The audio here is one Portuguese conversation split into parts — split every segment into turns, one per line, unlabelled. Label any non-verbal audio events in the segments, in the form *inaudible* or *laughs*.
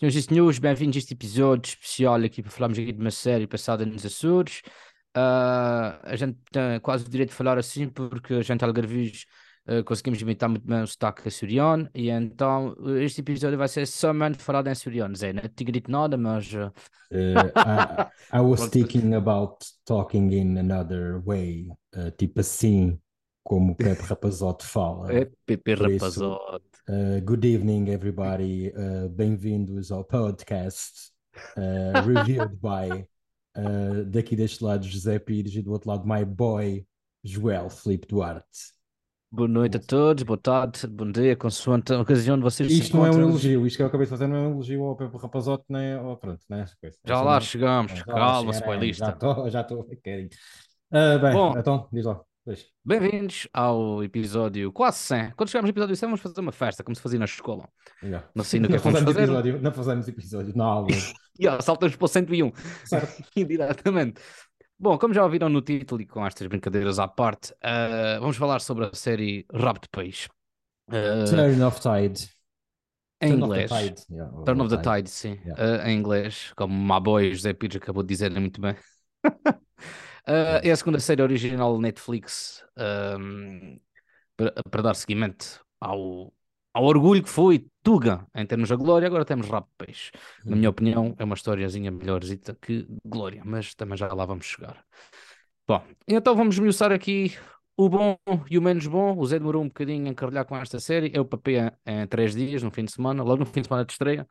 Senhoras e senhores, bem-vindos a este episódio especial aqui para falarmos aqui de uma série passada nos Açores. Uh, a gente tem quase o direito de falar assim porque a gente algarvios uh, conseguimos imitar muito bem o sotaque açoriano e então este episódio vai ser somente falado em açoriano. Zé, não tinha dito nada, mas... Uh...
I, I, *laughs* was thinking about talking in another way, tipo assim, como o *laughs* Pepe Rapazote fala.
É Pepe Rapazote.
Uh, good evening, everybody. Uh, Bem-vindos ao podcast uh, reviewed by daqui deste lado José Pires e do outro lado my boy Joel Felipe Duarte.
Boa noite a todos, boa tarde, bom dia, consoante a ocasião de vocês
Isto não é um elogio, isto que eu acabei de fazer não é um elogio ao Pepe Rapazote, nem ao pronto, né?
Já lá chegamos, calma, spoilista.
Já estou, já estou, bem, Bom, então, diz lá.
Bem-vindos ao episódio quase 100. Quando chegarmos ao episódio 100, vamos fazer uma festa, como se fazia na escola.
Yeah.
Não sei no que é vamos fazer.
Episódio, não fazemos episódio, não há
yeah, *laughs* Saltamos para o 101. Certo. *laughs* Indiretamente. Bom, como já ouviram no título e com estas brincadeiras à parte, uh, vamos falar sobre a série Rabo de Peixe.
Uh, Turn of Tide.
Em Turn inglês. Of the yeah, Turn of the Tide, tide sim. Yeah. Uh, em inglês, como Maboy José Pires acabou de dizer muito bem. *laughs* Uh, é a segunda série original Netflix um, para, para, dar seguimento ao, ao orgulho que foi Tuga em termos de glória. Agora temos Rap Peixe. Na minha uhum. opinião, é uma historiazinha melhorzita que Glória, mas também já lá vamos chegar. Bom, então vamos esmiuçar aqui o bom e o menos bom. O Zé demorou um bocadinho a encarrilhar com esta série. Eu papei em três dias, no fim de semana, logo no fim de semana de estreia.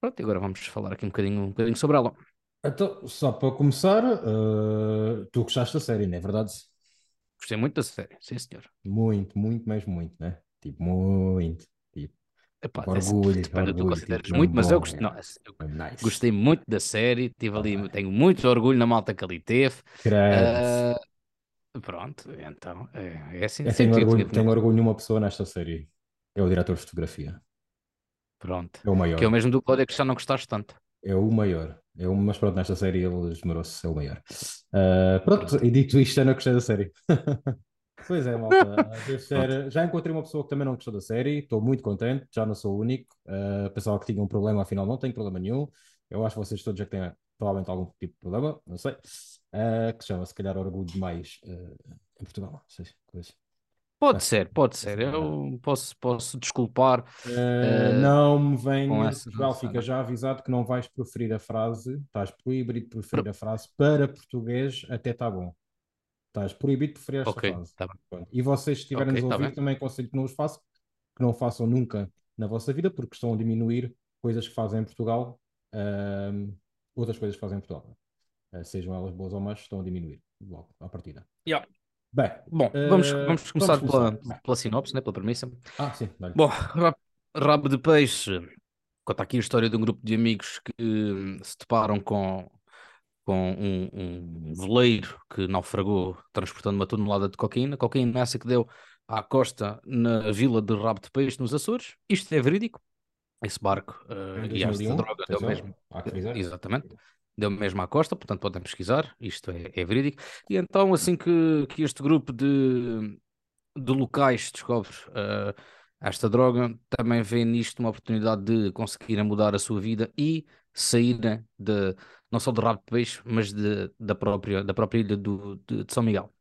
Pronto, e agora vamos falar aqui um bocadinho, um bocadinho sobre ela.
Então, só para começar, uh, tu gostaste da série, não é verdade?
Gostei muito da série, sim senhor.
Muito, muito, mais muito, né? Tipo, muito. Tipo,
Epá, orgulho, depende que consideras tipo, muito, mas bom, eu, gostei, não, eu nice. gostei muito da série, tive ali, tenho muito orgulho na malta que ali teve. Uh, pronto, então é, é assim.
Eu tenho, orgulho, tenho orgulho numa pessoa nesta série, é o diretor de fotografia.
Pronto.
É o maior.
Que é o mesmo do Cláudio que já não gostaste tanto.
É o maior. É o, mas pronto, nesta série ele esmerou-se, é o maior. Uh, pronto, e dito isto, eu não gostei da série. *laughs* pois é, malta. Ser, já encontrei uma pessoa que também não gostou da série, estou muito contente, já não sou o único. Uh, pensava que tinha um problema, afinal não tenho problema nenhum. Eu acho que vocês todos já têm provavelmente algum tipo de problema, não sei. Uh, que chama, se calhar, orgulho demais uh, em Portugal. Não sei, coisa.
Pode ser, pode ser. Eu posso, posso desculpar.
Uh, uh, não me vem. Portugal fica já avisado que não vais preferir a frase, estás proibido de preferir Pro... a frase para português, até está bom. Estás proibido de preferir esta okay, frase. Tá e vocês, se estiverem okay, a tá ouvir, tá também aconselho que não os façam, que não façam nunca na vossa vida, porque estão a diminuir coisas que fazem em Portugal, uh, outras coisas que fazem em Portugal. sejam elas boas ou más, estão a diminuir logo à partida.
Yeah. Bem, bom, vamos, uh, vamos começar vamos pela, pela sinopse, né, pela premissa.
Ah, sim,
vale. Bom, Rabo de Peixe conta aqui a história de um grupo de amigos que se deparam com, com um, um veleiro que naufragou transportando uma tonelada de cocaína. Cocaína essa que deu à costa na vila de Rabo de Peixe, nos Açores. Isto é verídico. Esse barco uh, e esta droga deu mesmo. Exatamente deu mesmo à costa, portanto podem pesquisar, isto é, é verídico. E então, assim que, que este grupo de, de locais descobre uh, esta droga, também vê nisto uma oportunidade de conseguirem mudar a sua vida e saírem de, não só de Rabo de Peixe, mas de, da, própria, da própria ilha do, de, de São Miguel.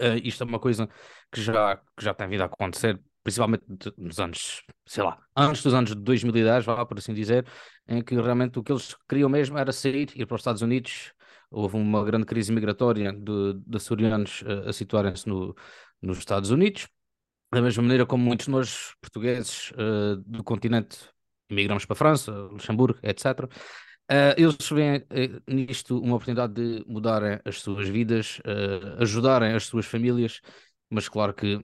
Uh, isto é uma coisa que já, que já tem vindo a acontecer principalmente nos anos, sei lá, antes dos anos de 2010, vá, por assim dizer, em que realmente o que eles queriam mesmo era sair, ir para os Estados Unidos. Houve uma grande crise migratória de, açorianos a, eh, a situarem-se no, nos Estados Unidos. Da mesma maneira como muitos de nós, portugueses uh, do continente, migramos para a França, Luxemburgo, etc. Uh, eh, eles veem nisto uma oportunidade de mudarem as suas vidas, ajudarem as suas famílias, mas claro que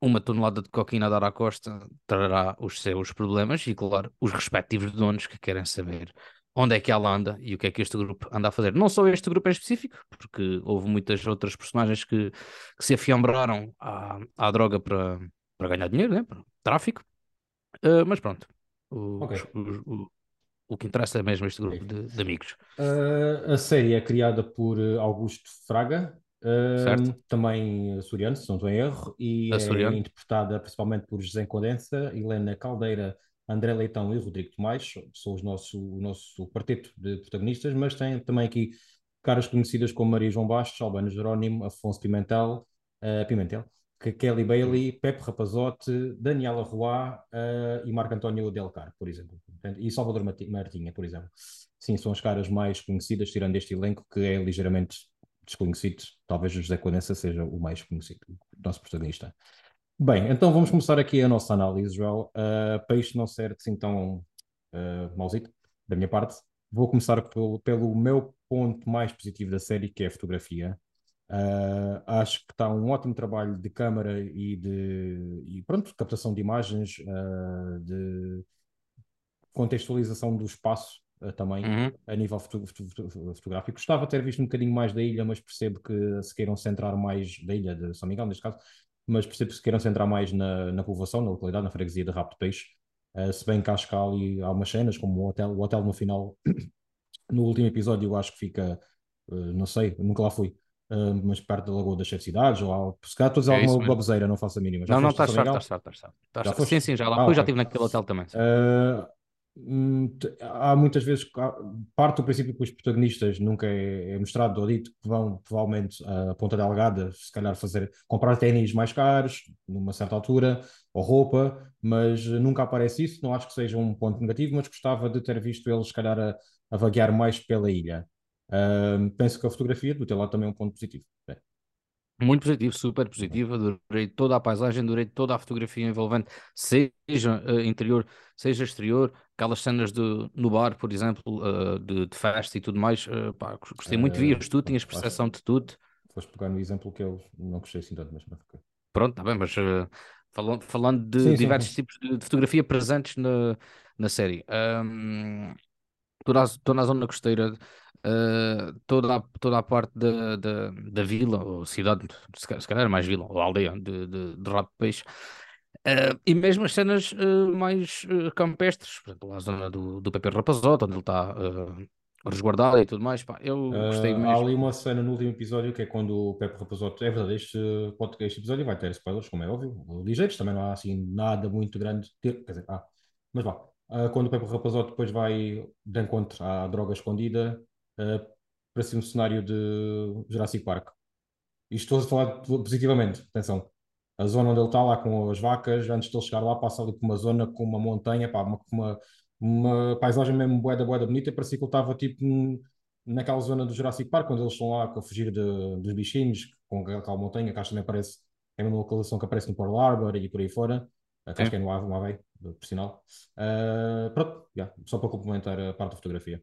uma tonelada de cocaína a dar à costa trará os seus problemas e, claro, os respectivos donos que querem saber onde é que ela anda e o que é que este grupo anda a fazer. Não só este grupo em específico, porque houve muitas outras personagens que, que se afiambraram à, à droga para, para ganhar dinheiro, né? para tráfico. Uh, mas pronto, o, okay. o, o, o, que interessa é mesmo este grupo de, de amigos.
Uh, a série é criada por Augusto Fraga, Uh, também açoriano, se não estou em erro, e é interpretada principalmente por José Condensa, Helena Caldeira André Leitão e Rodrigo Tomás, são os nosso, o nosso quarteto de protagonistas, mas tem também aqui caras conhecidas como Maria João Bastos, Albano Jerónimo, Afonso Pimentel, uh, Pimentel, Kelly Bailey, Pepe Rapazote, Daniela Roy uh, e Marco António Delcar, por exemplo. E Salvador Martinha, por exemplo. Sim, são as caras mais conhecidas, tirando este elenco que é ligeiramente desconhecido. Talvez José Conença seja o mais conhecido, o nosso protagonista. Bem, então vamos começar aqui a nossa análise, João. Uh, para isto não ser assim tão uh, mauzito, da minha parte, vou começar pelo, pelo meu ponto mais positivo da série, que é a fotografia. Uh, acho que está um ótimo trabalho de câmara e de e pronto, captação de imagens, uh, de contextualização do espaço também uhum. a nível foto fotográfico. Gostava de ter visto um bocadinho mais da ilha, mas percebo que se queiram centrar mais da ilha de São Miguel, neste caso, mas percebo que se queiram centrar mais na, na povoação, na localidade, na freguesia de Rabo de Peixe. se bem que acho que há ali algumas cenas, como o hotel, o hotel no final, *coughs* no último episódio, eu acho que fica, não sei, nunca lá fui Uh, mas perto da Lagoa das Sete Cidades, ou algo. Se calhar estou a dizer é alguma baboseira, não faço a mínima.
Já não, não, estás certo, estás certo, estás certo. Sim, sim, já lá ah, fui, já estive naquele hotel também.
Uh, há muitas vezes, parte do princípio que os protagonistas nunca é, é mostrado ou dito que vão provavelmente à Ponta Delgada, se calhar fazer, comprar ténis mais caros, numa certa altura, ou roupa, mas nunca aparece isso, não acho que seja um ponto negativo, mas gostava de ter visto eles, se calhar, a, a vaguear mais pela ilha. Uh, penso que a fotografia do teu lado também é um ponto positivo. É.
Muito positivo, super positivo. Adorei toda a paisagem, adorei toda a fotografia envolvente, seja uh, interior, seja exterior. Aquelas cenas de, no bar, por exemplo, uh, de, de, festa e tudo mais. Uh, pá, gostei muito, vias tudo, tinhas percepção de tudo.
Foste pegar no exemplo que eu não gostei assim tanto, mas
Pronto, está bem, mas falando, falando de sim, diversos sim. tipos de, de, fotografia presentes na, na série. Um, estou na, estou na zona costeira uh, toda, a, toda a parte da, da, da vila, ou cidade, se calhar mais vila, ou aldeia de, de, de Peixe. Uh, e mesmo as cenas uh, mais campestres, por exemplo, a zona do, do Pepe Rapazote, onde ele está resguardado e tudo mais, pá, eu gostei mesmo.
Há ali uma cena no último episódio que é quando o Pepe Rapazote, é verdade, este, este episódio vai ter spoilers, como é óbvio, ligeiros, também não há assim nada muito grande, quer dizer, ah, mas vá, Uh, quando o Pepe Rapazote depois vai de encontro à droga escondida, uh, para ser um cenário de Jurassic Park. E estou a falar positivamente, atenção. A zona onde ele está lá com as vacas, antes de ele chegar lá, passa ali por uma zona com uma montanha, pá, uma, uma, uma paisagem mesmo boeda, boeda bonita, parecia que ele estava tipo naquela zona do Jurassic Park, quando eles estão lá a fugir de, dos bichinhos, com aquela montanha, que acho que também aparece, é a mesma localização que aparece no Pearl Harbor e por aí fora, que acho que é no Havaí, por sinal. Uh, pronto, yeah, só para complementar a parte da fotografia.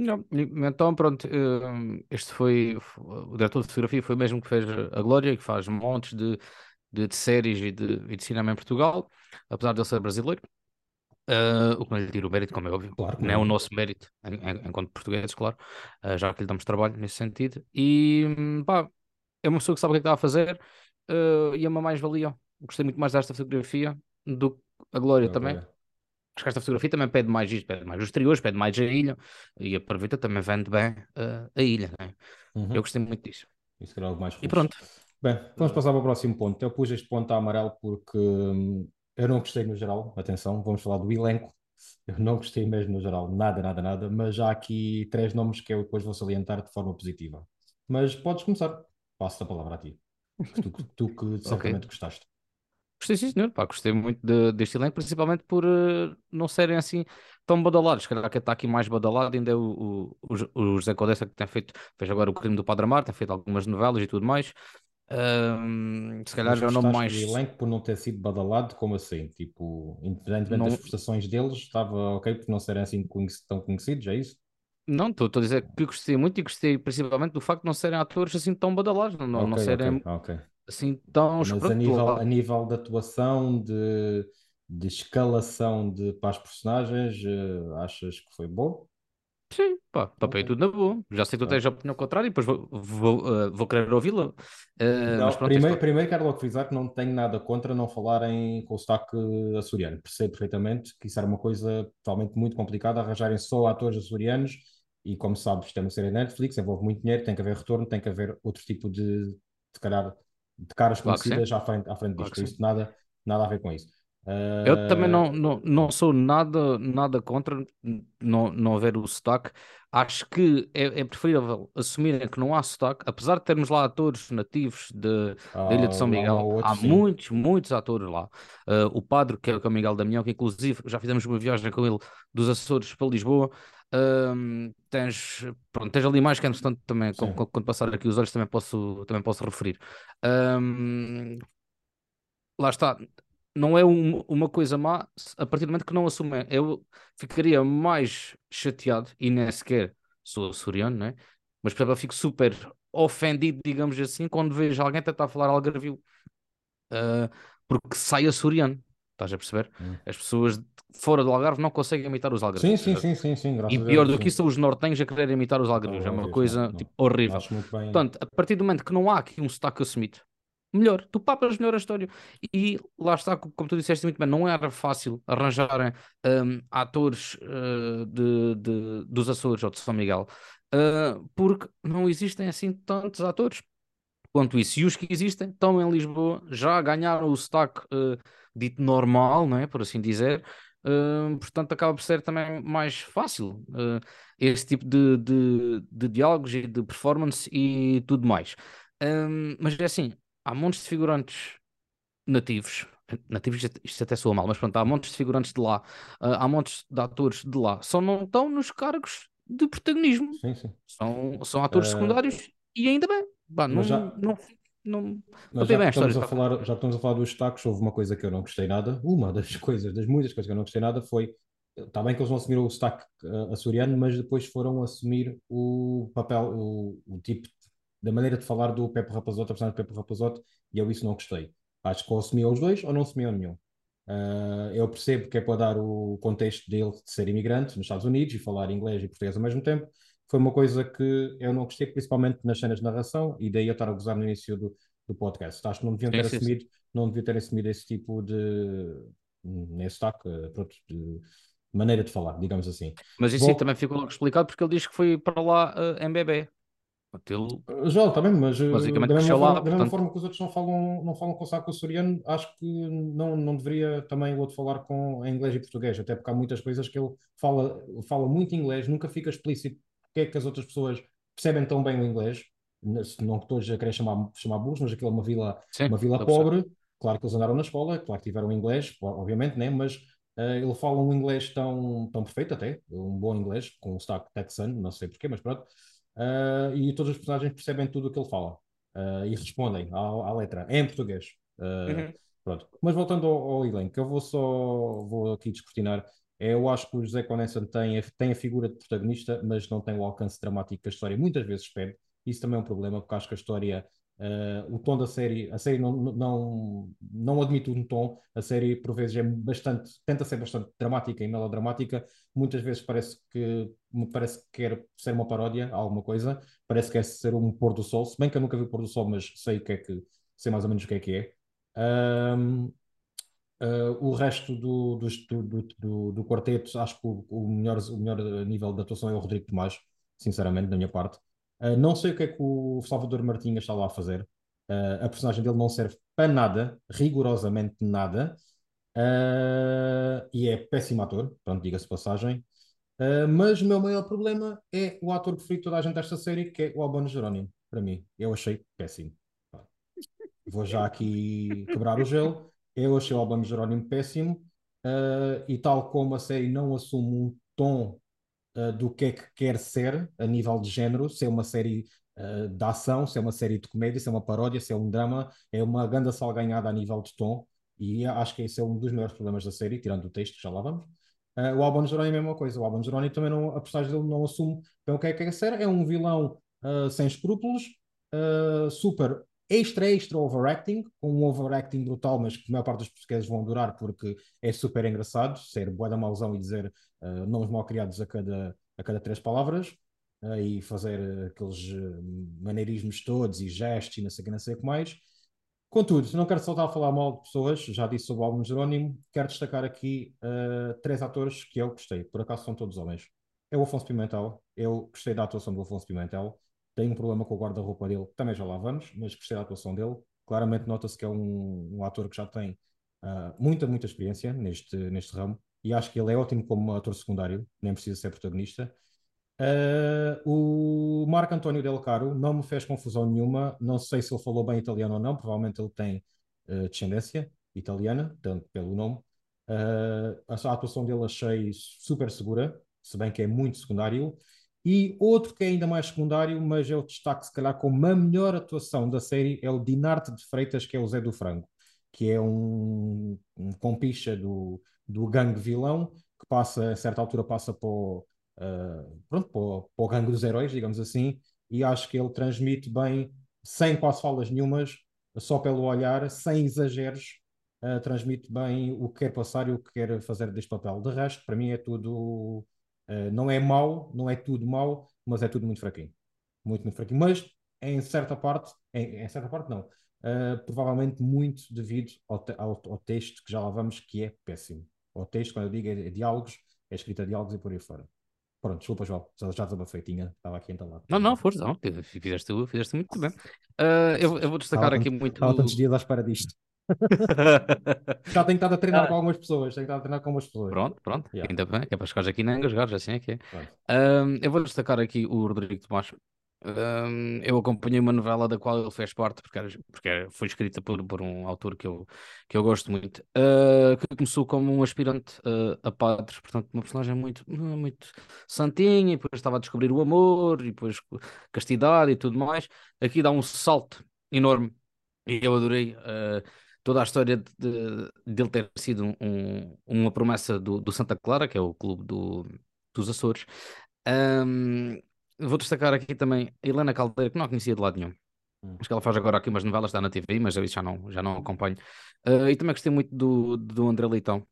Não, então pronto, eh, este foi o diretor de fotografia foi o mesmo que fez a Glória, que faz montes de, de, de séries e de, e de, cinema em Portugal, apesar de ele ser brasileiro. Uh, o que não lhe tira o mérito, como é óbvio, claro, não é o nosso mérito enquanto portugueses, claro, uh, já que lhe damos trabalho nesse sentido. E pá, é uma pessoa que sabe o que é que está a fazer uh, e é uma mais-valia. Gostei muito mais desta fotografia do que a Glória também. Que esta fotografia também pede mais isto, pede mais os exteriores, pede mais a ilha e aproveita também vende bem uh, a ilha. Né? Uhum. Eu gostei muito disso.
Isso era algo mais
E pronto.
Bem, vamos passar para o próximo ponto. Eu pus este ponto a amarelo porque hum, eu não gostei no geral. Atenção, vamos falar do elenco. Eu não gostei mesmo no geral, nada, nada, nada. Mas já há aqui três nomes que eu depois vou salientar de forma positiva. Mas podes começar. Passo a palavra a ti. Tu, tu que *laughs* certamente okay. gostaste.
Gostei sim, senhor. Pá, gostei muito de, deste elenco, principalmente por uh, não serem assim tão badalados. Se calhar que está aqui mais badalado ainda é o, o, o José Codessa, que tem feito, fez agora o crime do Padre Amar, tem feito algumas novelas e tudo mais. Uh, se calhar
é
o nome mais.
O elenco por não ter sido badalado, como assim? Tipo, independentemente não... das prestações deles, estava ok por não serem assim tão conhecidos, é isso?
Não, estou a dizer que gostei muito e gostei principalmente do facto de não serem atores assim tão badalados, não, okay, não serem.
Okay, okay
assim tão
Mas a nível, a nível de atuação, de, de escalação de, para as personagens, uh, achas que foi bom?
Sim, pá, papel okay. tudo na boa. Já sei que tu tens a opinião contrária e depois vou, vou, uh, vou querer ouvi-la.
Uh, primeiro, primeiro quero logo frisar que não tenho nada contra não falarem com o sotaque açoriano. Percebo perfeitamente que isso era uma coisa totalmente muito complicada, arranjarem só atores açorianos e como sabes, isto é uma série Netflix, envolve muito dinheiro, tem que haver retorno, tem que haver outro tipo de, se calhar, de caras claro conhecidas à frente, à frente claro disto. Isso nada, nada a ver com isso.
Eu também não, não, não sou nada, nada contra não, não haver o sotaque. Acho que é, é preferível assumirem que não há sotaque, apesar de termos lá atores nativos de, da Ilha de São Miguel. há sim. muitos, muitos atores lá. Uh, o padre, que é o Miguel Damião, que inclusive já fizemos uma viagem com ele dos Açores para Lisboa. Uh, tens, pronto, tens ali mais que é interessante também, quando, quando, passar aqui os olhos também posso, também posso referir. Um, lá está, não é um, uma coisa má a partir do momento que não assumem. Eu ficaria mais chateado e nem sequer sou açoriano, né? mas por exemplo, eu fico super ofendido, digamos assim, quando vejo alguém tentar falar algarvio uh, porque sai açoriano. Estás a perceber? Hum. As pessoas fora do Algarve não conseguem imitar os algarvios.
Sim, sim, sim, sim, sim
E pior do que isso são os nortenhos a querer imitar os algarvios. é uma coisa não, tipo, horrível. Portanto, a partir do momento que não há aqui um sotaque assumido, melhor, tu papas melhor a história. E lá está, como tu disseste muito bem, não era fácil arranjarem um, atores uh, de, de, dos Açores ou de São Miguel, uh, porque não existem assim tantos atores quanto isso. E os que existem estão em Lisboa, já ganharam o sotaque uh, dito normal, não é? por assim dizer. Portanto, acaba por ser também mais fácil esse tipo de, de, de diálogos e de performance e tudo mais. mas é assim, há montes de figurantes nativos, nativos isto até soa mal, mas pronto, há montes de figurantes de lá, uh, há montes de atores de lá, só não estão nos cargos de protagonismo.
Sim, sim.
São, são atores uh... secundários e ainda bem. Bah, não, já... não, não,
mas já, bem estamos a falar, já estamos a falar dos destaques, houve uma coisa que eu não gostei nada. Uma das *laughs* coisas, das muitas coisas que eu não gostei nada foi. Está bem que eles vão assumir o destaque uh, açoriano, mas depois foram assumir o papel, o, o tipo da maneira de falar do Pepe Rapazote, a personagem do Pepe Rapazote, e eu isso não gostei. Acho que ou assumia os dois ou não assumia nenhum. Uh, eu percebo que é para dar o contexto dele de ser imigrante nos Estados Unidos e falar inglês e português ao mesmo tempo. Foi uma coisa que eu não gostei, principalmente nas cenas de narração, e daí eu estar a gozar no início do, do podcast. Acho que não deviam ter, assumido, sim. Não deviam ter assumido esse tipo de. nesse destaque, pronto, de maneira de falar, digamos assim.
Mas isso Bom, também ficou logo explicado porque ele diz que foi para lá uh, em bebê.
Já, está bem, mas eh, basicamente da mesma, forma, lá, da mesma forma que os outros não falam, não falam com saco açoriano, acho que não, não deveria também o outro falar com em inglês e português, até porque há muitas coisas que ele fala, fala muito inglês, nunca fica explícito porque é que as outras pessoas percebem tão bem o inglês, não que todos a querem chamar, chamar burros, mas aquilo é uma vila, Sim, uma vila pobre, claro que eles andaram na escola, claro que tiveram inglês, obviamente, né? mas uh, ele fala um inglês tão, tão perfeito até, um bom inglês, com um sotaque texano, não sei porquê, mas pronto, uh, e todos os personagens percebem tudo o que ele fala uh, e respondem à, à, letra, em português. Uh, uhum. Pronto. Mas voltando ao, ao elenco, eu vou só vou aqui descortinar. É, eu acho que o José Conessa tem, tem a figura de protagonista, mas não tem o alcance dramático que a história muitas vezes pede. Isso também é um problema, porque acho que a história Uh, o tom da série, a série não, não, não admite um tom, a série por vezes é bastante, tenta ser bastante dramática e melodramática, muitas vezes parece que parece que quer ser uma paródia a alguma coisa, parece que quer ser um pôr do sol, se bem que eu nunca vi o pôr do sol, mas sei o que é que, sei mais ou menos o que é que é. Um, uh, o resto do, do, do, do, do quarteto, acho que o, o, melhor, o melhor nível de atuação é o Rodrigo Tomás, sinceramente, da minha parte. Uh, não sei o que é que o Salvador Martinha está lá a fazer. Uh, a personagem dele não serve para nada, rigorosamente nada. E é péssimo ator, pronto, diga-se passagem. mas o meu maior problema é o ator preferido de toda a gente desta série, que é o Albano Jerónimo, para mim. Eu achei péssimo. Vou já aqui quebrar o gelo. Eu achei o Albano Jerónimo péssimo. e tal como a série não assume um tom uh, do que é que quer ser a nível de género, se é uma série uh, de ação, se é uma série de comédia, se é uma paródia, se é um drama, é uma grande salganhada a nível de tom, e acho que esse é um dos maiores problemas da série, tirando o texto, já lá vamos. Uh, o Albano Jerónimo é a mesma coisa, o Albano Jerónimo também não, a personagem dele não assume bem o que é que quer ser, é um vilão uh, sem escrúpulos, uh, super extra, extra overacting, com um overacting brutal, mas que a maior parte dos portugueses vão adorar porque é super engraçado ser boa da mauzão e dizer uh, nomes mal criados a cada, a cada três palavras uh, e fazer aqueles uh, maneirismos todos e gestos e não sei o que, não sei o que mais. Contudo, não quero só estar a falar mal de pessoas, já disse sobre o álbum Jerónimo, quero destacar aqui três atores que eu gostei, por acaso são todos homens. É o Afonso Pimentel, eu gostei da atuação do Afonso Pimentel, tem um problema com o guarda-roupa dele, também já lá vamos, mas gostei da atuação dele. Claramente nota-se que é um, um, ator que já tem Uh, muita, muita experiência neste, neste ramo e acho que ele é ótimo como ator secundário, nem precisa ser protagonista. Uh, o Marco António Del Caro não me fez confusão nenhuma, não sei se ele falou bem italiano ou não, provavelmente ele tem uh, descendência italiana, tanto pelo nome. Uh, a, a atuação dele achei super segura, se bem que é muito secundário. E outro que é ainda mais secundário, mas eu destaco se calhar como a melhor atuação da série, é o Dinarte de Freitas, que é o Zé do Frango, que é um, um compicha do, do gangue vilão, que passa, a certa altura passa para o, uh, pronto, o gangue dos heróis, digamos assim, e acho que ele transmite bem, sem quase falas nenhumas, só pelo olhar, sem exageros, uh, transmite bem o que quer passar e o que quer fazer deste papel. De resto, para mim é tudo. Uh, não é mau, não é tudo mau, mas é tudo muito fraquinho. Muito, muito fraquinho. Mas em certa parte, em, em certa parte não. Uh, provavelmente muito devido ao, te ao, ao, texto que já lá vamos, que é péssimo. O texto, quando eu digo, é, é diálogos, é escrita diálogos e por aí fora. Pronto, desculpa, João, já, já desabafei, tinha, estava aqui entalado.
Não, não, força, não, fizeste, fizeste muito bem. Uh, eu, eu, vou destacar
estava
aqui muito.
Estava tantos dias à espera disto. Já tenho estado a treinar ah. com algumas pessoas. Tenho estado a treinar com algumas pessoas.
Pronto, pronto. Yeah. Ainda bem. É para chegares aqui nem engasgares, assim é que é. Um, eu vou destacar aqui o Rodrigo Tomás. Um, eu acompanhei uma novela da qual ele fez parte, porque, era, porque foi escrita por, por um autor que eu, que eu gosto muito, uh, que começou como um aspirante uh, a padre, portanto, uma personagem muito, muito santinha, e depois estava a descobrir o amor, e depois castidade e tudo mais. Aqui dá um salto enorme, e eu adorei. Uh, toda a história de, de, de ele ter sido um, uma promessa do, do, Santa Clara, que é o clube do, dos Açores. Um, vou destacar aqui também a Helena Caldeira, que não a conhecia de lado nenhum. Hum. Acho que ela faz agora aqui umas novelas, está na TV, mas já não, já não acompanho. Uh, e também gostei muito do, do André Leitão.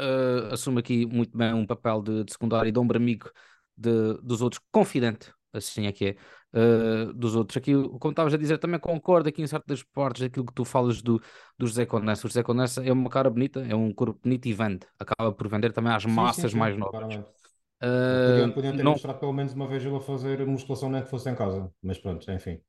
Uh, assume aqui muito bem um papel de, de secundário e de ombro amigo de, dos outros, confidente, assim é que é, uh, dos outros. Aqui, como estavas a dizer, também concordo aqui em certas partes daquilo que tu falas do, do José Conessa. O José Conessa é uma cara bonita, é um corpo bonito e vende. Acaba por vender também às massas sim, sim, mais novas.
Uh, podiam, podiam ter não... mostrado pelo menos uma vez ele a fazer musculação nem que fosse em casa, mas pronto, enfim.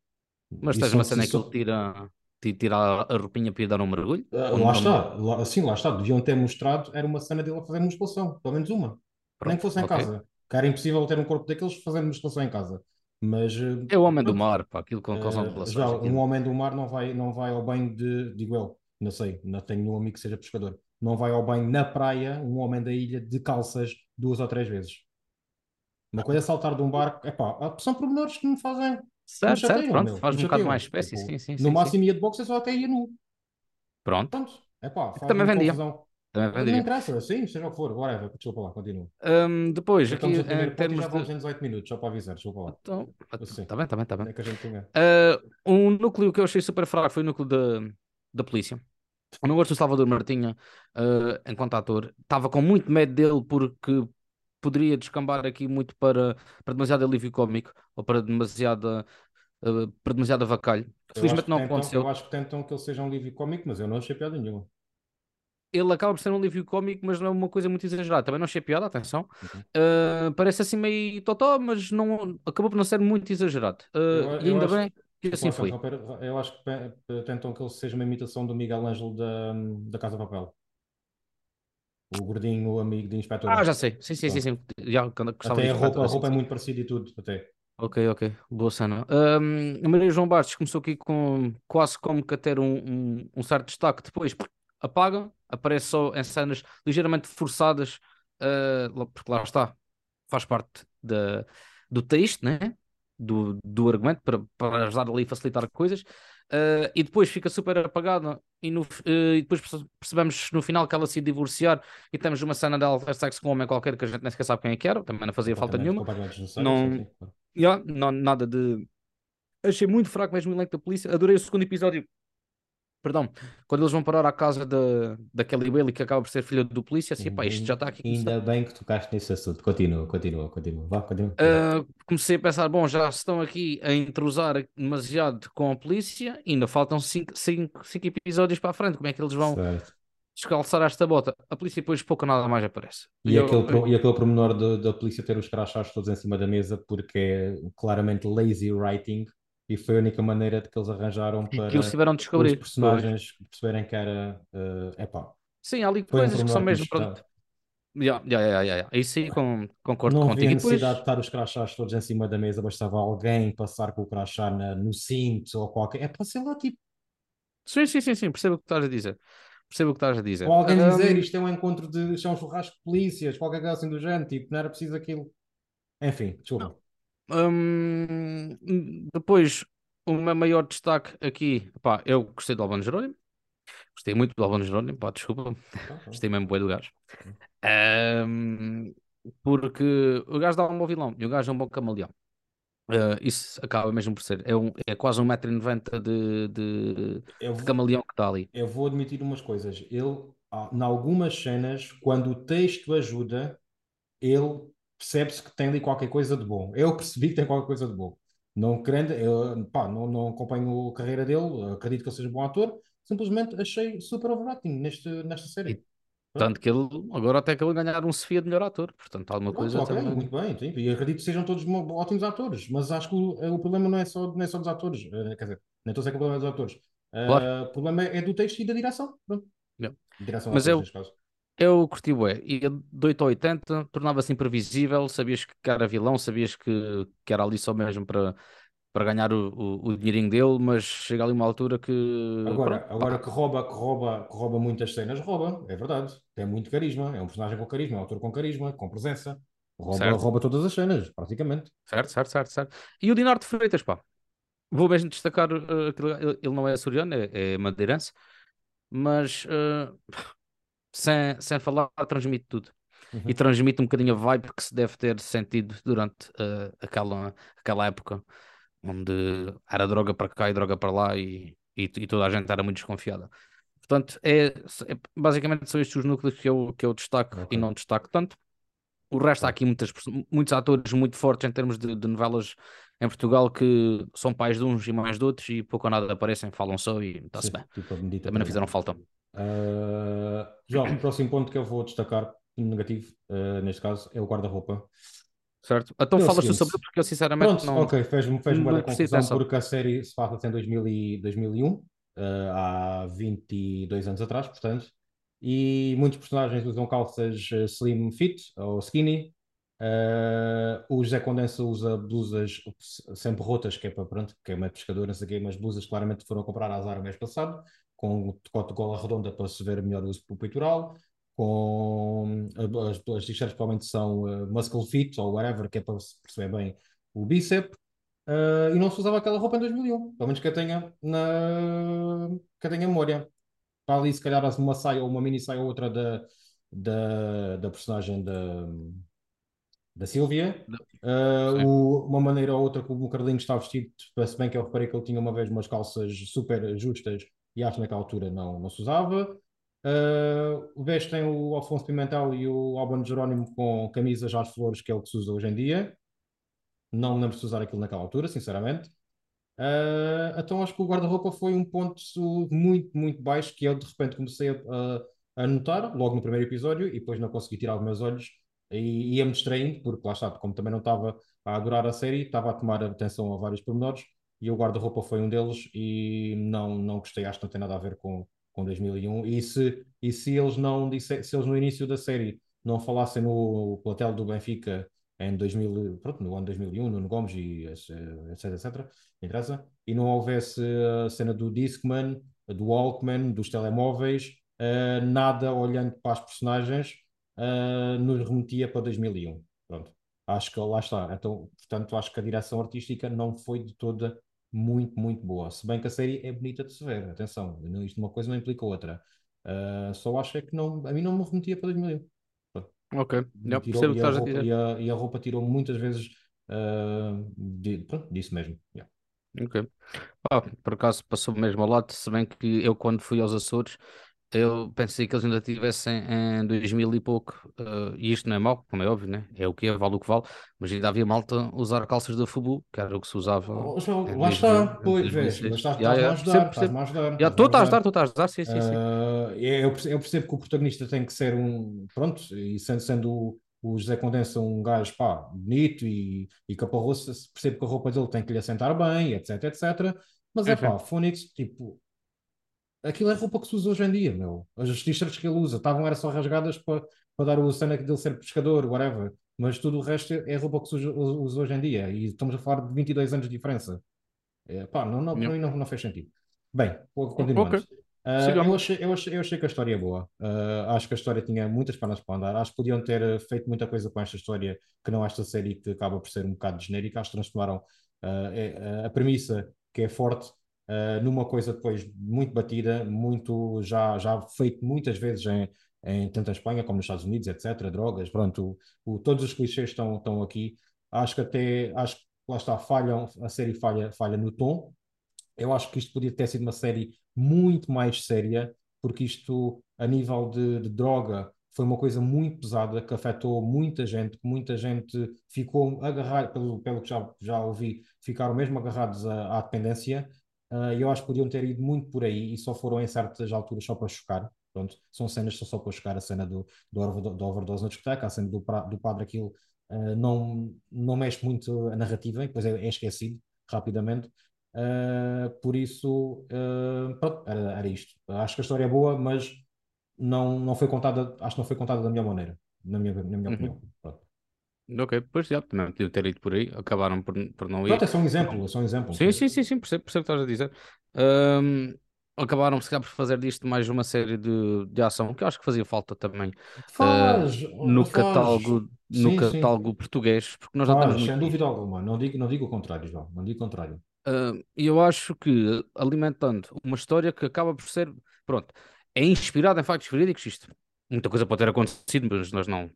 Mas tens uma cena que ele tira, tira a roupinha para ir dar um mergulho?
Uh, lá está, lá, sim, lá está. Deviam ter mostrado, era uma cena dele a fazer musculação, pelo menos uma, pronto, nem que fosse em okay. casa. Que era impossível ter um corpo daqueles fazendo musculação em casa. Mas, eh,
é o homem do mar, pá, aquilo com causam
uh, Já, um homem do mar não vai, não vai ao banho de, digo eu, não sei, não tenho nenhum amigo que seja pescador, não vai ao banho na praia, um homem da ilha, de calças duas ou três vezes. Uma coisa é saltar de um barco, é pá, são pormenores que me fazem.
Certo, certo, pronto, meu, faz um bocado mais espécie, tipo, sim, sim.
No sim, máximo sim. ia de boxe, só até ia nu.
Pronto. Pronto,
é pá,
Também vendia. Confusão.
Também. Não interessa, sim, seja o que for, whatever, desculpa lá, continua.
Um, depois, aqui em termos
já vamos de... 18 minutos, só para avisar, desculpa lá.
Então, está bem, está bem, está bem. É
que a gente tenha...
uh, um núcleo que eu achei super fraco foi o núcleo da, da polícia. O meu gosto do Salvador Martinha, uh, enquanto ator, estava com muito medo dele porque poderia descambar aqui muito para, para demasiado alívio cómico ou para demasiada, uh, para demasiado vacalho. Felizmente não
tentam,
aconteceu.
Eu acho que tentam que ele seja um alívio cómico, mas eu não achei piada nenhuma
ele acaba por ser um alívio cómico, mas não é uma coisa muito exagerada. Também não achei piada, atenção. Uhum. Uh, parece assim meio totó, mas não, acabou por não ser muito exagerado. Uh, eu, e ainda bem que assim foi.
Eu acho que tentam que ele seja uma imitação do Miguel Ângelo da, da Casa Papel. O gordinho o amigo de inspetor.
Ah, já sei. Sim, sim, sim. sim. Já,
até a roupa, a roupa é muito parecida e tudo, até.
Ok, ok. Boa cena. Um, a Maria João Bastos começou aqui com quase como que a ter um, um, um certo destaque. Depois apaga, aparece só em cenas ligeiramente forçadas, uh, porque lá está, faz parte da, do texto, né? do, do argumento, para, para ajudar ali a facilitar coisas. Uh, e depois fica super apagada e, no, uh, e depois percebemos no final que ela se ia divorciar e temos uma cena dela ter sexo com um homem qualquer que a gente nem sequer sabe quem é que era, também não fazia falta nenhuma. Não, yeah, não, nada de. Achei muito fraco mesmo o elenco da polícia. Adorei o segundo episódio perdão, quando eles vão parar à casa da, da Kelly Bailey, que acaba por ser filha do polícia, assim, pá, isto já está aqui.
Ainda bem que tocaste nesse assunto. Continua, continua, continua. Vá, continua.
Uh, comecei a pensar, bom, já estão aqui a entrosar demasiado com a polícia, ainda faltam cinco, cinco, cinco episódios para a frente, como é que eles vão certo. descalçar esta bota? A polícia depois pouco nada mais aparece.
E, e aquele, eu... e aquele pormenor da polícia ter os crachás todos em cima da mesa, porque é claramente lazy writing, e foi a única maneira de que eles arranjaram para
que eles tiveram de descobrir.
os personagens pois. perceberem que era uh, epá.
Sim, há ali coisas um que são mesmo pronto. Yeah, yeah, yeah, yeah. Aí sim com, concordo
não
contigo. Não
havia necessidade depois... de estar os crachás todos em cima da mesa, bastava alguém passar com o crachá na, no cinto ou qualquer. É para ser lá tipo.
Sim, sim, sim, sim, percebo o que estás a dizer. Percebo o que estás a dizer.
Ou alguém um... dizer isto é um encontro de. Isto é um churrasco de polícias, qualquer coisa assim do género, tipo, não era preciso aquilo. Enfim, desculpa.
Hum, depois, o meu maior destaque aqui, pá, eu gostei do Albano Jerónimo. Gostei muito do Albano Jerónimo, pá, desculpa. Gostei mesmo bem do gajo. Um, porque o gajo dá um bom vilão e o gajo é um bom camaleão. Uh, isso acaba mesmo por ser. É, um, é quase 1,90m de, de, de camaleão que está ali.
Eu vou admitir umas coisas. Ele, em algumas cenas, quando o texto ajuda, ele percebe-se que tem ali qualquer coisa de bom. Eu percebi que tem qualquer coisa de bom. Não querendo, eu, pá, não, não acompanho a carreira dele, acredito que ele seja um bom ator, simplesmente achei super overacting neste, nesta série. E,
tanto que ele, agora até que ele ganhar um Sofia de melhor ator, portanto, alguma coisa
okay, também. Muito bem, sim, e acredito que sejam todos ótimos atores, mas acho que o, o problema não é, só, não é só dos atores, uh, quer dizer, nem estou a dizer que o problema é dos atores. Uh, claro. O problema é do texto e da direção.
Direção mas atores, eu, eu curti bué. E de 8 a 80 tornava-se imprevisível, sabias que era vilão, sabias que, que era ali só mesmo para, para ganhar o, o, o dinheirinho dele, mas chega ali uma altura que.
Agora, pronto, agora que, rouba, que, rouba, que rouba muitas cenas, rouba, é verdade. Tem muito carisma, é um personagem com carisma, é um autor com carisma, com presença. Rouba, rouba todas as cenas, praticamente.
Certo, certo, certo, certo. E o Dinardo Freitas, pá. Vou mesmo destacar, uh, ele, ele não é açoriano, é, é madeirense, mas uh, sem, sem falar, transmite tudo. Uhum. E transmite um bocadinho a vibe que se deve ter sentido durante uh, aquela, aquela época, onde era droga para cá e droga para lá e, e, e toda a gente era muito desconfiada. Portanto, é, é, basicamente são estes os núcleos que eu, que eu destaco okay. e não destaco tanto. O resto, há aqui muitas, muitos atores muito fortes em termos de, de, novelas em Portugal que são pais de uns e mais de outros e pouco ou nada aparecem, falam só e está-se bem. Tipo Também não fizeram falta.
Uh, João, o próximo ponto que eu vou destacar, negativo, uh, neste caso, é o guarda-roupa.
Certo. Então é falas tu sobre porque eu sinceramente
Pronto, não. Ok, fez-me fez uma confusão porque a série se passa em 2000 e 2001, uh, há 22 anos atrás, portanto, e muitos personagens usam calças slim fit ou skinny. Uh, o José Condensa usa blusas sempre rotas, que é para pronto, que é uma pescadora, não sei o quê, mas blusas claramente foram comprar à Zara mês passado com decote de gola redonda para se ver melhor o peitoral, com as, as t-shirts provavelmente são uh, muscle fit ou whatever, que é para se perceber bem o bíceps, uh, e não se usava aquela roupa em 2001, pelo menos que eu tenha, na, que eu tenha memória. Está ali, se calhar, uma saia ou uma mini saia ou outra da, da, da personagem da, da Silvia. Uh, o, uma maneira ou outra como o Carlinhos está vestido, parece bem que eu reparei que ele tinha uma vez umas calças super justas e acho que naquela altura não, não se usava. Uh, o vez tem o Alfonso Pimentel e o Albano Jerónimo com camisas às flores, que é o que se usa hoje em dia. Não me lembro de usar aquilo naquela altura, sinceramente. Uh, então acho que o guarda-roupa foi um ponto muito, muito baixo que eu de repente comecei a, a, notar logo no primeiro episódio e depois não consegui tirar os meus olhos e ia-me distraindo, porque lá está, como também não estava a adorar a série, estava a tomar atenção a vários pormenores e o guarda-roupa foi um deles e não, não gostei, acho que não tem nada a ver com, com 2001. E se, e se eles não disse, se eles no início da série não falassem no plantel do Benfica em 2000, pronto, no ano 2001, no Gomes e etc, etc, interessa, e não houvesse a cena do Discman, do Walkman, dos telemóveis, uh, nada olhando para as personagens uh, nos remetia para 2001. Pronto. Acho que lá está. Então, portanto, acho que a direção artística não foi de toda muito, muito boa. Se bem que a série é bonita de se ver, atenção, isto uma coisa não implica outra. Uh, só acho é que não, a mim não me remetia para 2001.
Ok,
Já, tirou, e, a roupa, e, a, e, a roupa, tirou muitas vezes uh, de, pronto, disso mesmo. Yeah.
Ok. Ah, por acaso passou mesmo ao lado, se bem que eu quando fui aos Açores eu pensei que eles ainda tivessem em 2000 e pouco, uh, e isto não é mau, como é óbvio, né? é o que é, vale o que vale, mas ainda havia malta usar calças da Fubu, que era o que se usava.
Oh, lá está, pois, vês, mas estás, yeah, yeah. a ajudar, estás-me a ajudar.
Yeah, tu estás a ajudar, estás a ajudar, sim, sim, sim.
Uh, eu, percebo, eu percebo que o protagonista tem que ser um, pronto, e sendo, sendo o, o José Condensa um gajo, pá, bonito e, e caparroço, percebo que a roupa dele tem que lhe assentar bem, etc, etc. Mas é pá, Phoenix, tipo, aquilo é roupa que se usa hoje em dia, meu. As t-shirts que ele usa estavam era só rasgadas para, para dar o cena dele ser pescador, whatever. Mas tudo o resto é roupa que se usa, usa hoje em dia. E estamos a falar de 22 anos de diferença. É, pá, não, não, não, não, não fez sentido. Bem, continuando. Okay. Uh, eu, achei, eu, achei, eu achei que a história é boa. Uh, acho que a história tinha muitas pernas para andar. Acho que podiam ter feito muita coisa com esta história, que não esta série que acaba por ser um bocado genérica. Acho que transformaram uh, a premissa, que é forte, numa coisa depois muito batida, muito já, já feito muitas vezes em, em tanto em Espanha como nos Estados Unidos, etc. Drogas, pronto, o, o, todos os clichês estão, estão aqui. Acho que até, acho que lá está, falham, a série falha, falha no tom. Eu acho que isto podia ter sido uma série muito mais séria, porque isto, a nível de, de droga, foi uma coisa muito pesada que afetou muita gente, que muita gente ficou agarrada, pelo, pelo que já, já ouvi, ficaram mesmo agarrados à, à dependência. Uh, eu acho que podiam ter ido muito por aí e só foram em certas alturas só para chocar. Pronto, são cenas só para chocar. A cena do, do, do overdose na discoteca, a cena do, do padre, aquilo uh, não, não mexe muito a narrativa, depois é, é esquecido rapidamente. Uh, por isso, uh, pronto, era, era, isto. Acho que a história é boa, mas não, não foi contada, acho que não foi contada da melhor maneira, na minha, na minha uhum. opinião.
Ok, depois já também podiam ter ido por aí, acabaram por, por não ir.
Pronto, é só um exemplo, é só um exemplo.
Sim, sim, sim, sim percebo, percebo o que estás a dizer. Um, acabaram se calhar por fazer disto mais uma série de, de ação, que eu acho que fazia falta também
faz,
uh, no faz. catálogo, no sim, catálogo sim. português, porque nós
faz, já temos. Sem dúvida alguma, não digo, não digo o contrário, João, não digo o contrário.
Uh, eu acho que alimentando uma história que acaba por ser, pronto, é inspirada em factos verídicos, isto, muita coisa pode ter acontecido, mas nós não,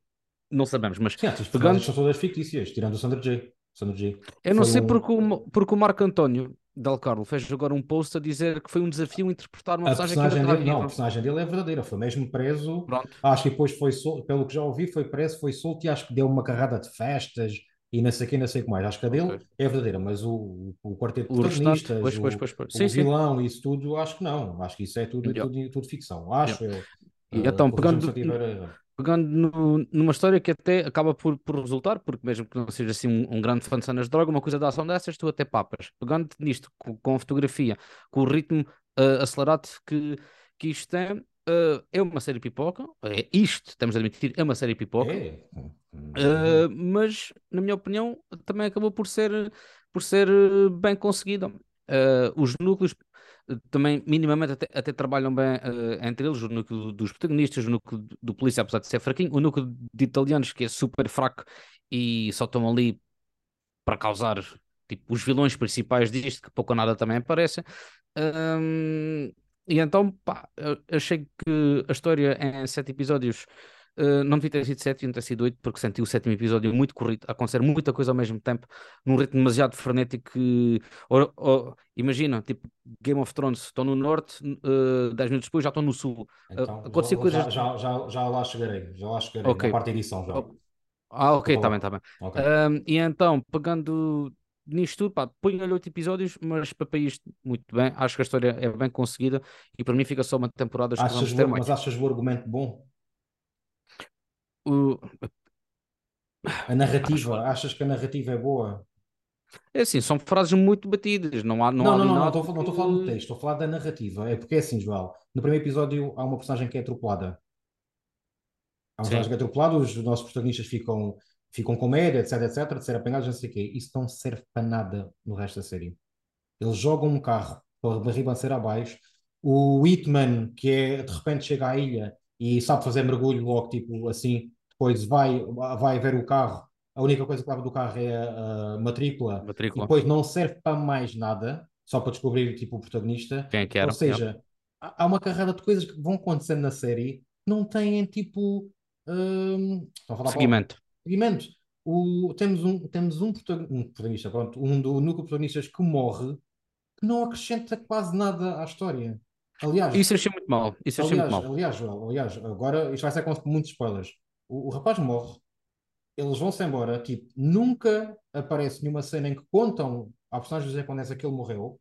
não sabemos. Mas
Sim, as pegando... são todas fictícias, tirando o Sandra J. Sandra J.
Eu não sei um... porque, o, porque o Marco António Del Carlo fez agora um post a dizer que foi um desafio interpretar uma
a personagem, personagem dele, Não, a personagem dele é verdadeira, foi mesmo preso. Pronto. Acho que depois foi solto, pelo que já ouvi, foi preso, foi solto e acho que deu uma carrada de festas e não sei o que, não sei o que mais. Acho que a dele okay. é verdadeira, mas o, o quarteto de protagonistas, pois, pois, pois, pois. o, sim, vilão sim. isso tudo, acho que não. Acho que isso é tudo, yeah. tudo, tudo, ficção. Acho yeah. eu.
E então, pegando, pegando no, numa história que até acaba por, por resultar, porque mesmo que não seja assim um, um grande fã de cenas de droga, uma coisa da ação dessas, tu até papas. Pegando nisto com, com a fotografia, com o ritmo uh, acelerado que, que isto tem, uh, é uma série pipoca. É isto, temos de admitir, é uma série pipoca. É. Uh, mas, na minha opinião, também acabou por ser, por ser bem conseguida. Os núcleos também minimamente até, até trabalham bem uh, entre eles, o núcleo dos protagonistas, o núcleo do polícia, apesar de ser fraquinho, o núcleo de italianos, que é super fraco e só estão ali para causar tipo, os vilões principais disto, que pouco ou nada também aparecem. Um, e então, pá, achei que a história em sete episódios uh, não devia ter sido sete, devia ter sido oito, porque senti o sétimo episódio muito corrido, a acontecer muita coisa ao mesmo tempo, num ritmo demasiado frenético. Que, ou, ou, imagina, tipo Game of Thrones, estão no norte, uh, dez minutos depois já estão no sul.
Uh, então, acontecia já, coisas. Já, já, já lá chegarei, já lá chegarei, okay. na parte de edição já.
Ah, ok, está bem, está bem. Okay. Um, e então, pegando nisto tudo, pá, ponho-lhe oito episódios, mas para isto muito bem. Acho que a história é bem conseguida e para mim fica só uma temporada.
Achas ter mais. Mas achas o argumento bom? O... A narrativa, Acho... achas que a narrativa é boa?
É assim, são frases muito batidas, não há
Não, não, há não, não, não, estou, não estou a falar do texto, estou a falar da narrativa. É porque é assim, João, no primeiro episódio há uma personagem que é atropelada. Há uma personagem que é atropelada, os nossos protagonistas ficam ficam com medo, etc, etc, de ser apanhados, não sei o quê. Isso não serve para nada no resto da série. Eles jogam um carro para ribanceira abaixo. O Whitman, que é, de repente chega à ilha e sabe fazer mergulho logo, tipo assim, depois vai, vai ver o carro. A única coisa que leva do carro é a, a matrícula. matrícula. E depois não serve para mais nada, só para descobrir tipo, o protagonista.
Quem é que era?
Ou seja, há uma carrada de coisas que vão acontecendo na série que não têm tipo. Hum,
Seguimento
seguimento. O, temos um, temos um, um protagonista, pronto, um do núcleo de protagonistas que morre, que não acrescenta quase nada à história. Aliás,
isso achei muito mal. Isso achei
aliás,
muito mal.
Aliás, aliás, agora isto vai ser com muitos spoilers. O, o rapaz morre, eles vão-se embora, tipo, nunca aparece nenhuma cena em que contam à personagem José Condensa que ele morreu.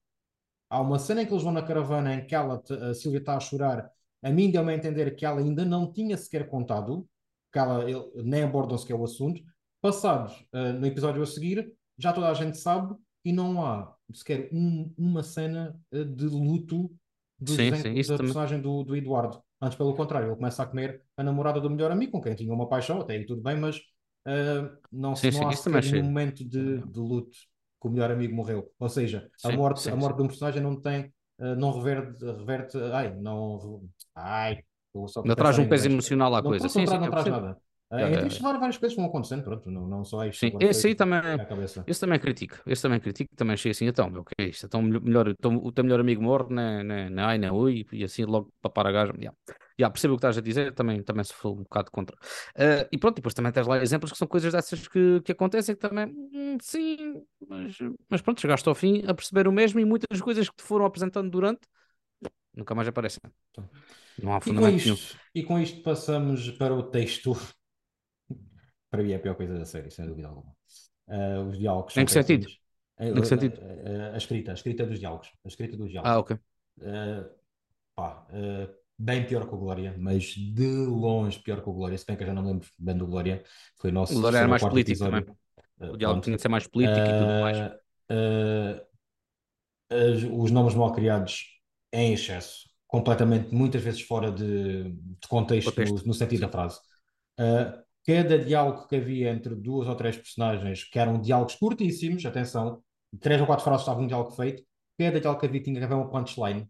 Há uma cena em que eles vão na caravana em que ela, a Silvia está a chorar. A mim deu-me a entender que ela ainda não tinha sequer contado que ela, ele, nem abordam sequer o assunto. Passados uh, no episódio a seguir, já toda a gente sabe e não há sequer um, uma cena de luto do sim, sim, da também. personagem do, do Eduardo. Antes, pelo contrário, ele começa a comer a namorada do melhor amigo, com quem tinha uma paixão, até aí tudo bem, mas uh, não, sim, não há nenhum momento de, de luto que o melhor amigo morreu. Ou seja, a morte, a morte de um personagem não tem, uh, não reverte, reverte, ai, não, ai,
não traz um peso emocional à não, coisa. Sim,
sim, não traz nada. Uh, é, entre várias coisas que vão acontecendo, pronto, não, não só isto.
Sim, esse aí também, esse também critico, esse também critico, também achei assim, então, meu, que é isto? Então, melhor, então, o teu melhor amigo morre, né, né, né, ai, né, ui, e assim logo para parar a gaja, yeah. Yeah, percebo o que estás a dizer, também, também sofro um bocado contra. Uh, e pronto, depois também tens lá exemplos que são coisas dessas que, que acontecem que também, hum, sim, mas, mas pronto, chegaste ao fim a perceber o mesmo e muitas coisas que te foram apresentando durante nunca mais aparecem. Então, não há fundamento e
com isto, nenhum. E com isto passamos para o texto para mim é a pior coisa da série, sem dúvida alguma. Uh, os diálogos.
Em que sentido? Em que sentido?
A, a, a, escrita, a escrita dos diálogos. A escrita dos diálogos.
Ah, ok.
Uh, pá, uh, bem pior que o Glória, mas de longe pior que o Glória. Se bem que eu já não lembro bem do Glória. Foi o nosso.
O Glória era mais político episódio. também. o diálogo tinha de ser mais político e tudo mais.
os nomes mal criados em excesso, completamente, muitas vezes fora de, de contexto, contexto. No, no, sentido da frase. Uh, cada diálogo que havia entre duas ou três personagens, que eram diálogos curtíssimos, atenção, três ou quatro frases estavam um diálogo feito, cada diálogo que havia tinha que haver uma punchline.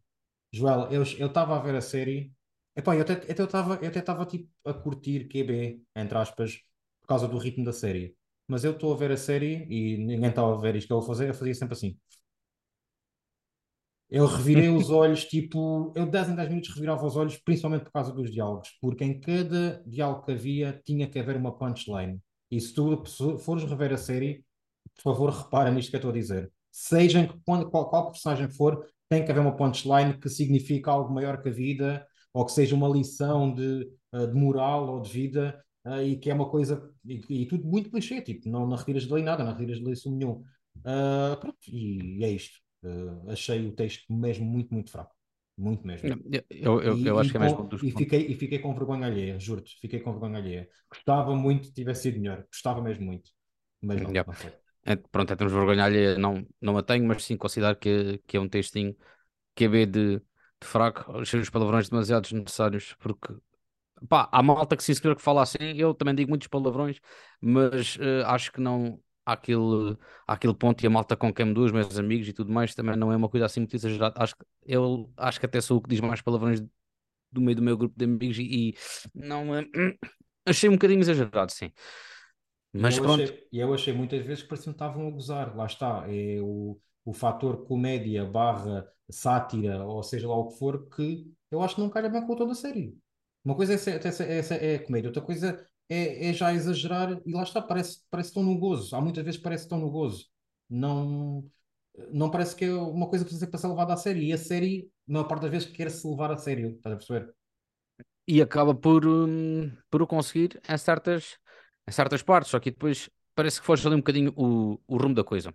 Joel, eu estava a ver a série, epá, eu até estava eu até estava tipo a curtir QB, entre aspas, por causa do ritmo da série. Mas eu estou a ver a série e ninguém estava a ver isto que eu vou fazer, eu fazia sempre assim. Eu revirei *laughs* os olhos, tipo, eu 10 em 10 minutos revirava os olhos, principalmente por causa dos diálogos, porque em cada diálogo que havia tinha que haver uma punchline. E se tu fores rever a série, por favor, repara nisto que eu estou a dizer. Seja em qual, qual personagem for, tem que haver uma punchline que significa algo maior que a vida, ou que seja uma lição de, eh, de moral ou de vida, uh, e que é uma coisa, e, e, tudo muito clichê, tipo, não, não retiras de lei nada, não retiras de lei nenhum. Uh, pronto, e, e é isto. Uh, achei o texto mesmo muito, muito fraco. Muito mesmo.
Eu, eu, e, eu acho que é mesmo
dos e fiquei, e fiquei com vergonha alheia, juro-te, fiquei com vergonha alheia. Gostava muito que tivesse sido melhor, gostava mesmo muito. Mas não, yeah. não foi.
É, pronto, é termos vergonha alheia, não, não a tenho, mas sim considero que, que é um textinho que é de, de fraco, achei os palavrões demasiado desnecessários, porque pá, há malta que se inscreve que fala assim, eu também digo muitos palavrões, mas uh, acho que não, àquele, àquele ponto e a malta com quem me dou, meus amigos e tudo mais, também não é uma coisa assim muito exagerada. Acho, eu acho que até sou o que diz mais palavrões do meio do meu grupo de amigos e, e não é, *clears throat* achei um bocadinho exagerado, sim.
Mas eu pronto. Achei, e eu achei muitas vezes que pareciam que estavam a gozar, lá está, é o, o fator comédia barra sátira, ou seja lá o que for, que eu acho que não calha bem com toda a série. Uma coisa é, é, é, é comédia, outra coisa é, é já exagerar e lá está, parece, parece tão no gozo. Há muitas vezes parece tão no gozo. Não, não parece que é uma coisa que precisa ser para ser levada a sério. E a série, na maior parte das vezes, quer-se levar a sério. Estás a perceber?
E acaba por, um, por o conseguir em certas, em certas partes, só que depois parece que foge ali um bocadinho o, o rumo da coisa.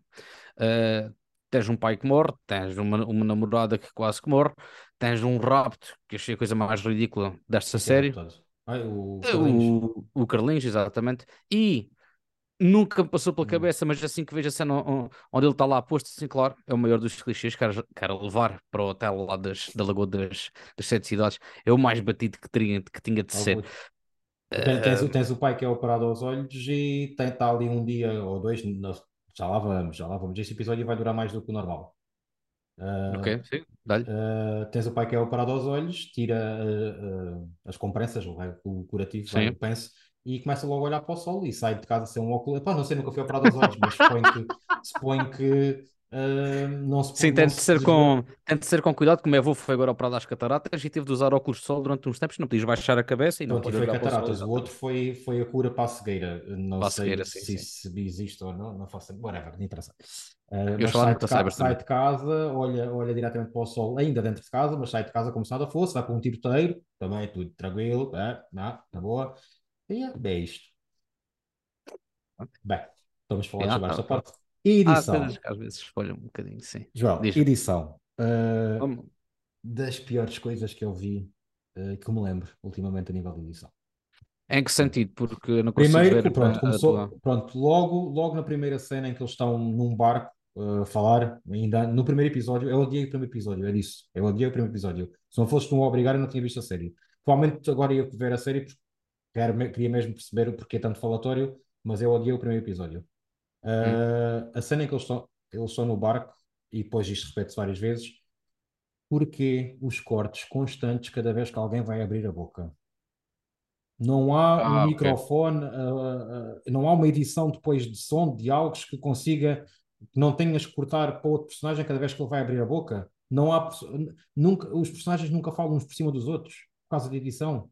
Uh, tens um pai que morre, tens uma, uma namorada que quase que morre, tens um rapto, que achei a coisa mais ridícula desta série.
Ai, o
é, Carlinhos. O, o Carlinhos, exatamente. E nunca me passou pela hum. cabeça, mas assim que vejo a cena onde ele está lá posto, assim, claro, é o maior dos clichês, quero, quero levar para o hotel lá das, da Lagoa das, das Sete Cidades, é o mais batido que, teria, que tinha de ser.
Tens, tens, o pai que é operado aos olhos e tem, está ali um dia ou dois, já lá vamos, já lá vamos. Este episódio vai durar mais do que o normal.
Uh, ok, sim, dá-lhe.
Uh, tens o pai que é operado aos olhos, tira uh, as compressas, o, o curativo, vai o penso, e começa logo a olhar para o sol e sai de casa sem um óculos. Pá, não sei, nunca fui operado aos olhos, mas suponho que, suponho que não se
Sim, tem de, ser com, tem de ser com cuidado, como é avô foi agora operado às cataratas e teve de usar óculos de sol durante uns tempos, não podias baixar a cabeça e não
podias foi cataratas, o, o, outro foi, foi a cura para a cegueira. Não para sei cegueira, sim, se, sim. se existe ou não, não faço whatever, não interessa. Uh, mas sai, de, ca sai de casa, olha, olha diretamente para o sol, ainda dentro de casa, mas sai de casa como se nada fosse, vai para um tiroteiro, também tudo tranquilo, é, não, na boa. E é, é isto. Bem, estamos falando sobre esta parte. Edição. Há
coisas que às vezes espolham um bocadinho, sim.
João, Diz. edição. Uh, das piores coisas que eu vi, uh, que me lembro ultimamente a nível de edição.
Em que sentido? Porque não
consigo Primeiro, ver pronto, começou, pronto, logo, logo na primeira cena em que eles estão num barco uh, a falar, ainda no primeiro episódio, eu odiei o primeiro episódio, é disso, eu odiei o primeiro episódio. Se não fosse um obrigar, eu não tinha visto a série. Provavelmente agora ia ver a série porque queria mesmo perceber o porquê tanto falatório, mas eu odiei o primeiro episódio. Uh, hum. A cena em que eles estão, eles estão no barco, e depois isto repete-se várias vezes, porque os cortes constantes cada vez que alguém vai abrir a boca? Não há ah, um okay. microfone, uh, uh, não há uma edição depois de som, de diálogos que consiga, que não tenhas que cortar para outro personagem cada vez que ele vai abrir a boca. Não há, nunca, os personagens nunca falam uns por cima dos outros por causa da edição.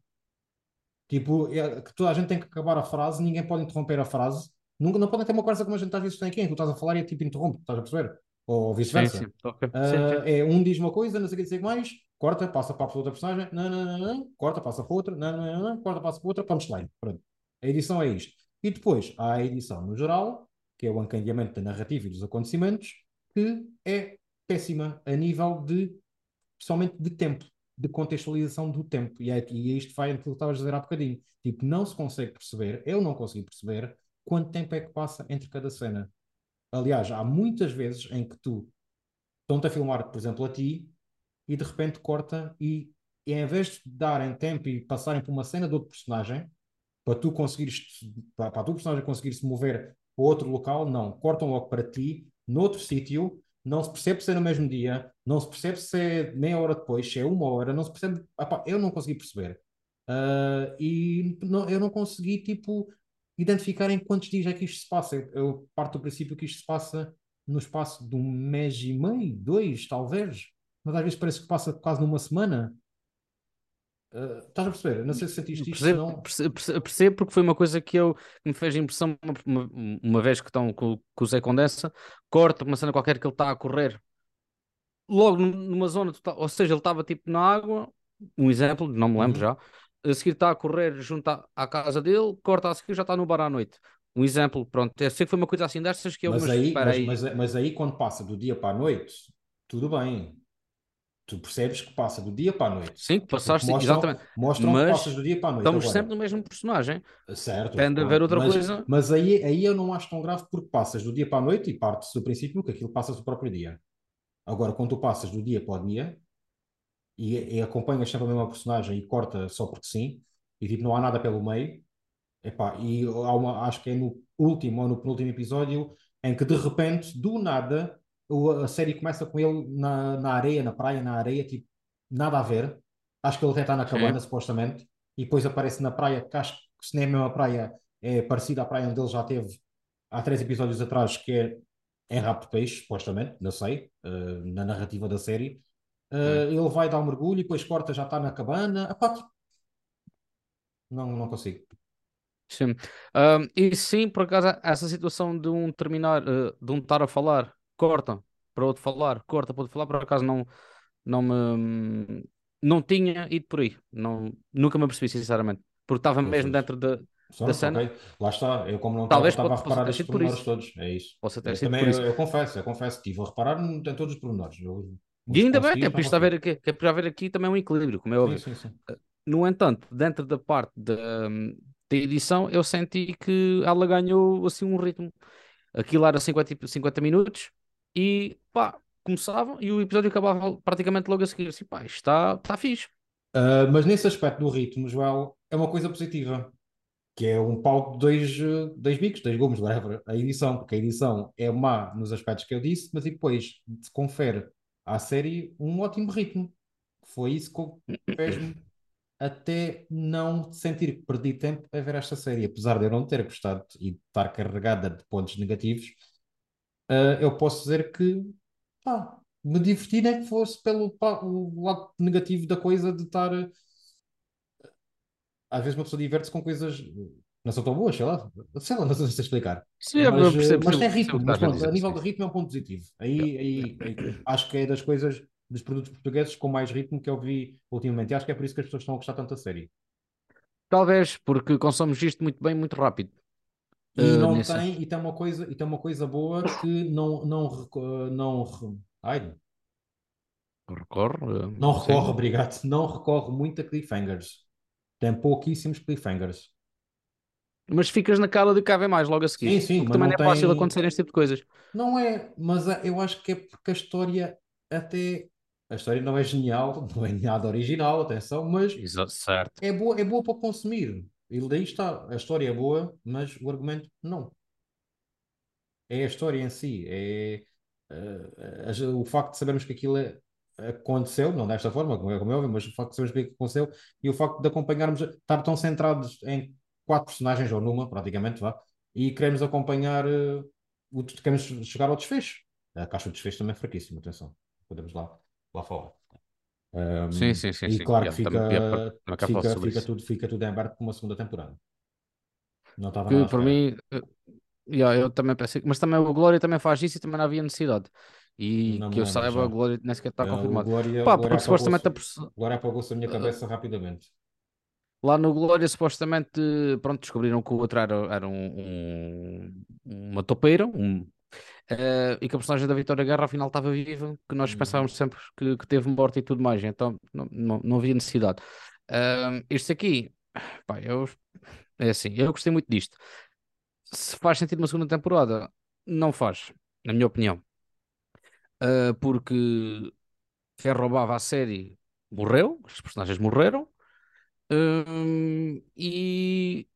Tipo, é, que toda a gente tem que acabar a frase, ninguém pode interromper a frase. Nunca, não podem ter uma conversa como a gente às vezes tem aqui, em que tu estás a falar e tipo interrompe, estás a perceber? Ou vice-versa. Okay. Uh. É um diz uma coisa, não sei o que dizer mais, corta, passa para a outra personagem, não, não, não, não, corta, passa para outra, não, não, não, corta, passa para outra, punchline. Pronto. A edição é isto. E depois há a edição no geral, que é o encadeamento da narrativa e dos acontecimentos, que é péssima a nível de, somente de tempo, de contextualização do tempo. E, é, e isto vai aquilo que estavas a dizer há bocadinho. Tipo, não se consegue perceber, eu não consigo perceber quanto tempo é que passa entre cada cena. Aliás, há muitas vezes em que tu estão-te a filmar, por exemplo, a ti, e de repente corta e, e em vez de darem tempo e passarem por uma cena de outro personagem, para tu conseguires, para, para tu personagem conseguir se mover para outro local, não, cortam logo para ti, noutro sítio, não se percebe se é no mesmo dia, não se percebe se é meia hora depois, se é uma hora, não se percebe, eu não consegui perceber. Uh, e não, eu não consegui, tipo, identificar em quantos dias é que isto se passa. Eu, eu parto do princípio que isto se passa no espaço de um mês e meio, dois, talvez mas às vezes parece que passa quase numa semana. Uh, estás a perceber? Não sei se sentiste isto.
Percebo, não... percebo, percebo, porque foi uma coisa que eu que me fez impressão uma, uma vez que estão com, com o Zé Condensa, corta uma cena qualquer que ele está a correr logo numa zona total, ou seja, ele estava tipo na água, um exemplo, não me lembro uhum. já, a seguir está a correr junto à, à, casa dele, corta a seguir já está no bar à noite. Um exemplo, pronto, eu sei que foi uma coisa assim destas que eu
mas, aí, mas, aí. Mas, mas aí quando passa do dia para a noite, tudo bem tu percebes que passa do dia para a noite.
Sim, passaste, mostram, exatamente.
Mostram mas que passas do dia para a noite.
Estamos Agora, sempre no mesmo personagem.
Certo.
Tende a haver outra
mas,
coisa.
Mas aí, aí eu não acho tão grave porque passas do dia para a noite e partes do princípio que aquilo passas do próprio dia. Agora, quando tu passas do dia para o dia e, e acompanhas sempre a mesma personagem e corta só porque sim, e tipo, não há nada pelo meio, epá, e há uma, acho que é no último ou no penúltimo episódio em que de repente, do nada, a série começa com ele na, na areia, na praia, na areia, tipo, nada a ver. Acho que ele até está na cabana, Sim. supostamente, e depois aparece na praia, que acho que se nem é a mesma praia, é parecida à praia onde ele já teve há três episódios atrás, que é em Rapto Peixe, supostamente, não sei, uh, na narrativa da série. Uh, ele vai dar um mergulho e depois corta, já está na cabana. Epá, tipo, não, não consigo.
Sim. Um, e sim, por acaso, essa situação de um terminar, uh, de um estar a falar corta para outro falar, corta para outro falar, por acaso não, não me não tinha ido por aí, não, nunca me apercebi sinceramente, porque estava mesmo dentro da, da cena.
Okay. Lá está, eu como não Talvez estava, a reparar estes pormenores todos, é isso.
Posso ter
eu,
também,
eu, eu, confesso, eu confesso, estive a reparar em todos os pormenores. Eu,
e ainda bem, que é para haver aqui, é para haver aqui também um equilíbrio, como é óbvio. Sim, sim, sim. Eh, no entanto, dentro da parte da, da edição, eu senti que ela ganhou assim um ritmo. Aquilo era 50, 50 minutos, e pá, começavam e o episódio acabava praticamente logo a seguir. Assim, pá, está, está fixe.
Uh, mas nesse aspecto do ritmo, Joel, é uma coisa positiva, que é um pau de dois, dois bicos, dois gumes, whatever, a edição, porque a edição é má nos aspectos que eu disse, mas depois se confere à série um ótimo ritmo. Foi isso que fez-me *coughs* até não sentir que perdi tempo a ver esta série, apesar de eu não ter gostado e estar carregada de pontos negativos uh, eu posso dizer que pá, me diverti, nem que fosse pelo pá, lado negativo da coisa de estar. Às vezes uma pessoa diverte-se com coisas não são tão boas, sei lá, sei lá, não sei se explicar.
Sim, mas, percebo,
mas tem ritmo, mas pronto, a nível de ritmo é um ponto positivo. Aí, aí, aí, acho que é das coisas dos produtos portugueses com mais ritmo que eu vi ultimamente. E acho que é por isso que as pessoas estão a gostar tanto da série.
Talvez, porque consomos isto muito bem, muito rápido.
E uh, não nessa... tem, e tem uma coisa, e tem uma coisa boa que não, não, não, ai,
recorre.
Não recorre, sim. obrigado. Não recorre muito a cliffhangers. Tem pouquíssimos cliffhangers.
Mas ficas na cala de cá ver mais logo a seguir.
Sim, sim,
porque também não é
tem...
fácil acontecer este tipo de coisas.
Não é, mas eu acho que é porque a história até. A história não é genial, *laughs* não é nada original, atenção, mas
Exato,
é boa, é boa para consumir. E daí está, a história é boa, mas o argumento não. É a história em si, é uh, o facto de sabermos que aquilo é, aconteceu, não desta forma, como é, como é óbvio, mas o facto de sabermos que aquilo aconteceu e o facto de acompanharmos, estar tão centrados em quatro personagens, ou numa, praticamente, vá, e queremos acompanhar, uh, o, queremos chegar ao desfecho. A caixa de desfecho também é fraquíssima, atenção, podemos lá, lá falar.
Um, sim, sim, sim.
E
sim.
claro que fica, fica, fica, tudo, fica tudo em aberto para uma segunda temporada.
Não estava que, nada para mim, eh, yeah, eu também pensei, mas também o Glória também faz isso e também não havia necessidade. E não que eu saiba, já. a Glória nem sequer está confirmado.
Glória, Pá, porque supostamente a Glória apagou-se a minha cabeça uh, rapidamente.
Lá no Glória, supostamente, pronto, descobriram que o outro era, era um, um uma topeira, um, Uh, e que a personagem da Vitória Guerra afinal estava viva, que nós uhum. pensávamos sempre que, que, teve morte e tudo mais, então não, não, não havia necessidade. Uh, este aqui, pá, eu, é assim, eu gostei muito disto. Se faz sentido uma segunda temporada, não faz, na minha opinião, uh, porque quem roubava a série morreu, os personagens morreram. E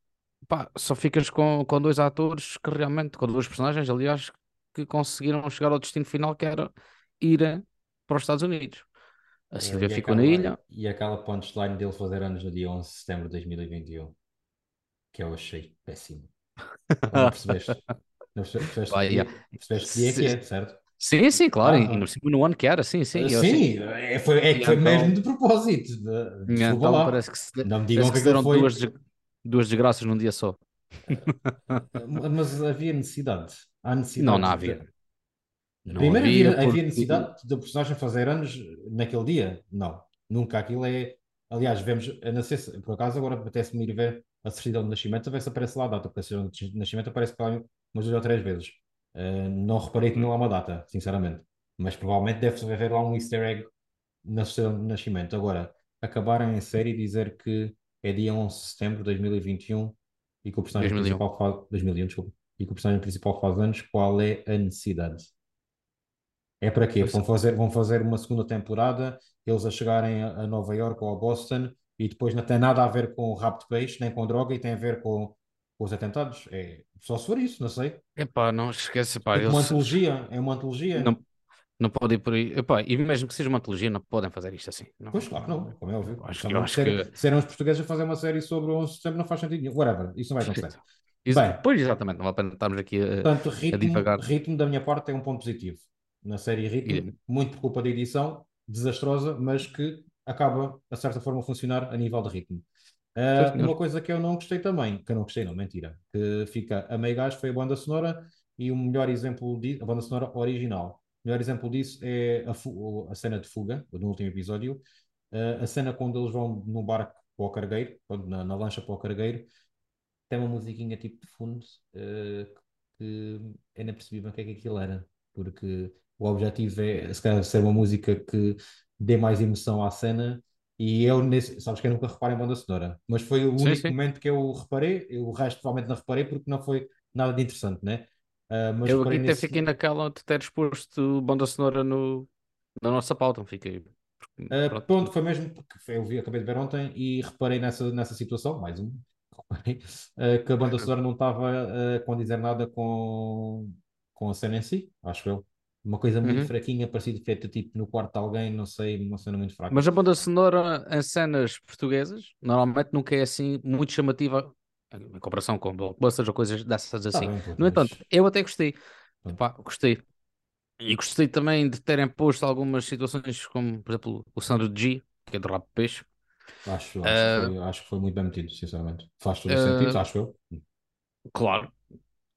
pá, só ficas com, com dois atores que realmente, com duas personagens, aliás, que conseguiram chegar ao destino final que era ir para os Estados Unidos. A Silvia ficou
aquela,
na ilha.
E aquela punchline dele fazer anos no dia 11 de setembro de 2021, que eu achei péssimo. Não percebeste? *laughs* Não percebeste, Vai, yeah. percebeste que dia que é, certo?
Sim, sim, claro, ah, e no, no ano que era, sim, sim.
Sim, é, foi, é que foi então, mesmo de propósito. De,
então, lá. parece que se, não me digam que, que deram foi... duas, duas desgraças num dia só.
Mas havia necessidade. Há necessidade.
Não, não havia.
Não Primeiro havia, havia, havia necessidade da personagem fazer anos naquele dia? Não. Nunca aquilo é. Aliás, vemos, sei se, por acaso agora apetece-me ir ver a certidão de nascimento, a ver se aparece lá a data, porque a certidão de nascimento aparece para umas duas ou três vezes. Uh, não reparei que não há uma data, sinceramente. Mas provavelmente deve haver lá um easter egg na de nascimento. Agora, acabarem em série e dizer que é dia 11 de setembro de 2021 e que o personagem 2001. principal faz. 2001, desculpa. E que o personagem principal faz anos, qual é a necessidade? É para quê? Vão fazer, vão fazer uma segunda temporada, eles a chegarem a Nova York ou a Boston e depois não tem nada a ver com o rapto de peixe, nem com droga e tem a ver com, com os atentados. É só se for isso, não sei.
Epá, não esquece, pá.
É uma antologia, é uma antologia.
Não, não pode ir por aí. Epá, e mesmo que seja uma antologia, não podem fazer isto assim.
Não. Pois, claro, não, como é óbvio.
Acho, eu acho ser,
que... Serem os portugueses a fazer uma série sobre o 11 de setembro não faz sentido nenhum. Whatever, isso não vai acontecer.
Isso, Bem, pois, exatamente, não vale a pena estarmos aqui a,
portanto, ritmo, a divagar. ritmo da minha parte é um ponto positivo. Na série Ritmo, e... muito por culpa da edição, desastrosa, mas que acaba, a certa forma, a funcionar a nível de ritmo. Uh, uma coisa que eu não gostei também, que eu não gostei, não, mentira, que fica a meio gás foi a banda sonora e o melhor exemplo disso, a banda sonora original. O melhor exemplo disso é a, a cena de fuga, no último episódio. Uh, a cena quando eles vão no barco para o cargueiro, na, na lancha para o cargueiro, tem uma musiquinha tipo de fundo uh, que é percebi o que é que aquilo era, porque o objetivo é se calhar, ser uma música que dê mais emoção à cena. E eu, nesse, sabes que eu nunca reparo em banda sonora, mas foi o sim, único sim. momento que eu reparei. Eu, o resto provavelmente não reparei porque não foi nada de interessante, né?
Uh, mas eu aqui nesse... até fiquei naquela de ter exposto banda sonora no, na nossa pauta, fiquei.
Uh, pronto. pronto. foi mesmo porque eu vi, acabei de ver ontem e reparei nessa, nessa situação, mais um, *laughs* reparei, uh, que a banda sonora não estava a condizer nada com, com a cena em si, acho eu. Uma coisa muito uhum. fraquinha, parecida feita tipo no quarto de alguém, não sei, uma cena muito fraca.
Mas a banda sonora em cenas portuguesas normalmente nunca é assim muito chamativa em comparação com blockbusters ou coisas dessas assim. Tá bem, no entanto, eu até gostei. Epá, gostei. E gostei também de terem posto algumas situações, como por exemplo o Sandro G, que é do Rap Peixe.
Acho, acho, uh, que foi, acho, que foi, muito bem metido, sinceramente. Faz todo uh, sentido, acho eu.
Claro.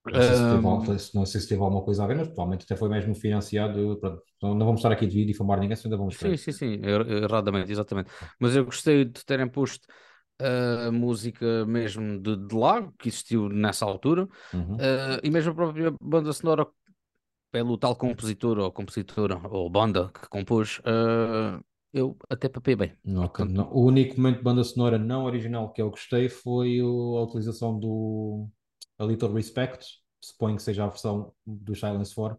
Não sei, se teve, não sei se teve alguma coisa a ver, mas provavelmente até foi mesmo financiado. Pronto, não vamos estar aqui de difamar ninguém, ainda vamos
Sim, sim, sim, erradamente, exatamente. Mas eu gostei de terem posto a música mesmo de, de lá, que existiu nessa altura, uhum. uh, e mesmo a própria banda sonora pelo tal compositor ou compositora ou banda que compôs, uh, eu até papei bem.
Não, Portanto, não. O único momento de banda sonora não original que eu gostei foi a utilização do A Little Respect. Suponho que seja a versão do Silence 4.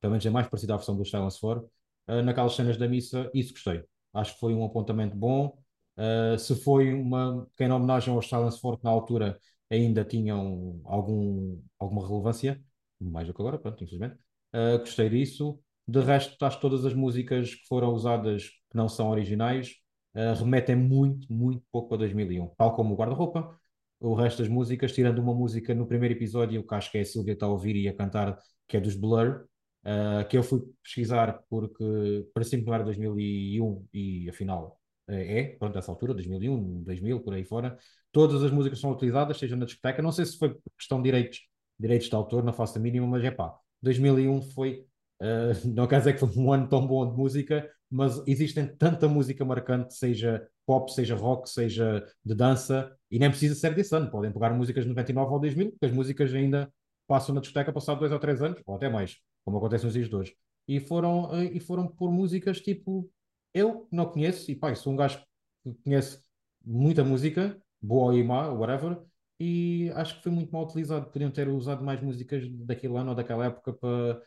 Pelo menos é mais parecida à versão do Silence 4. Uh, naquelas cenas da missa, isso gostei. Acho que foi um apontamento bom. Uh, se foi uma pequena homenagem aos Silence 4 que na altura ainda tinham algum, alguma relevância, mais do que agora, pronto, infelizmente. Uh, gostei disso. De resto, acho que todas as músicas que foram usadas, que não são originais, uh, remetem muito, muito pouco a 2001. Tal como o guarda-roupa, o resto das músicas, tirando uma música no primeiro episódio, que acho que é a Silvia está a ouvir e a cantar, que é dos Blur, uh, que eu fui pesquisar porque parecia que não era 2001 e afinal uh, é, pronto, essa altura, 2001, 2000, por aí fora. Todas as músicas são utilizadas, seja na discoteca, não sei se foi questão de direitos, direitos de autor, não faço a mínima, mas é pá, 2001 foi Uh, *laughs* não quer dizer que foi um ano tão bom de música, mas existem tanta música marcante, seja pop, seja rock, seja de dança, e nem precisa ser desse ano. Podem pegar músicas de 99 ou 2000, porque as músicas ainda passam na discoteca passado dois ou três anos, ou até mais, como acontece nos dias de hoje. E foram, e foram por músicas tipo, eu não conheço, e pá, sou um gajo que conhece muita música, boa ou má, whatever, e acho que foi muito mal utilizado. Podiam ter usado mais músicas daquele ano ou daquela época para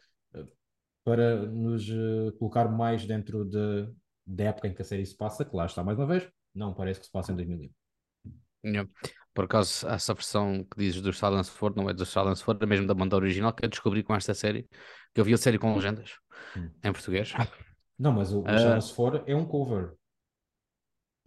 para nos uh, colocar mais dentro de, da época em que a série se passa, que lá está mais uma vez, não parece que se passa em 2001.
Yeah. Por acaso, essa versão que dizes do Silence Ford não é do Silence Ford, é mesmo da banda original que eu descobri com esta série, que eu vi a série com legendas hum. em português.
Não, mas o, o uh... Silence Ford é um cover.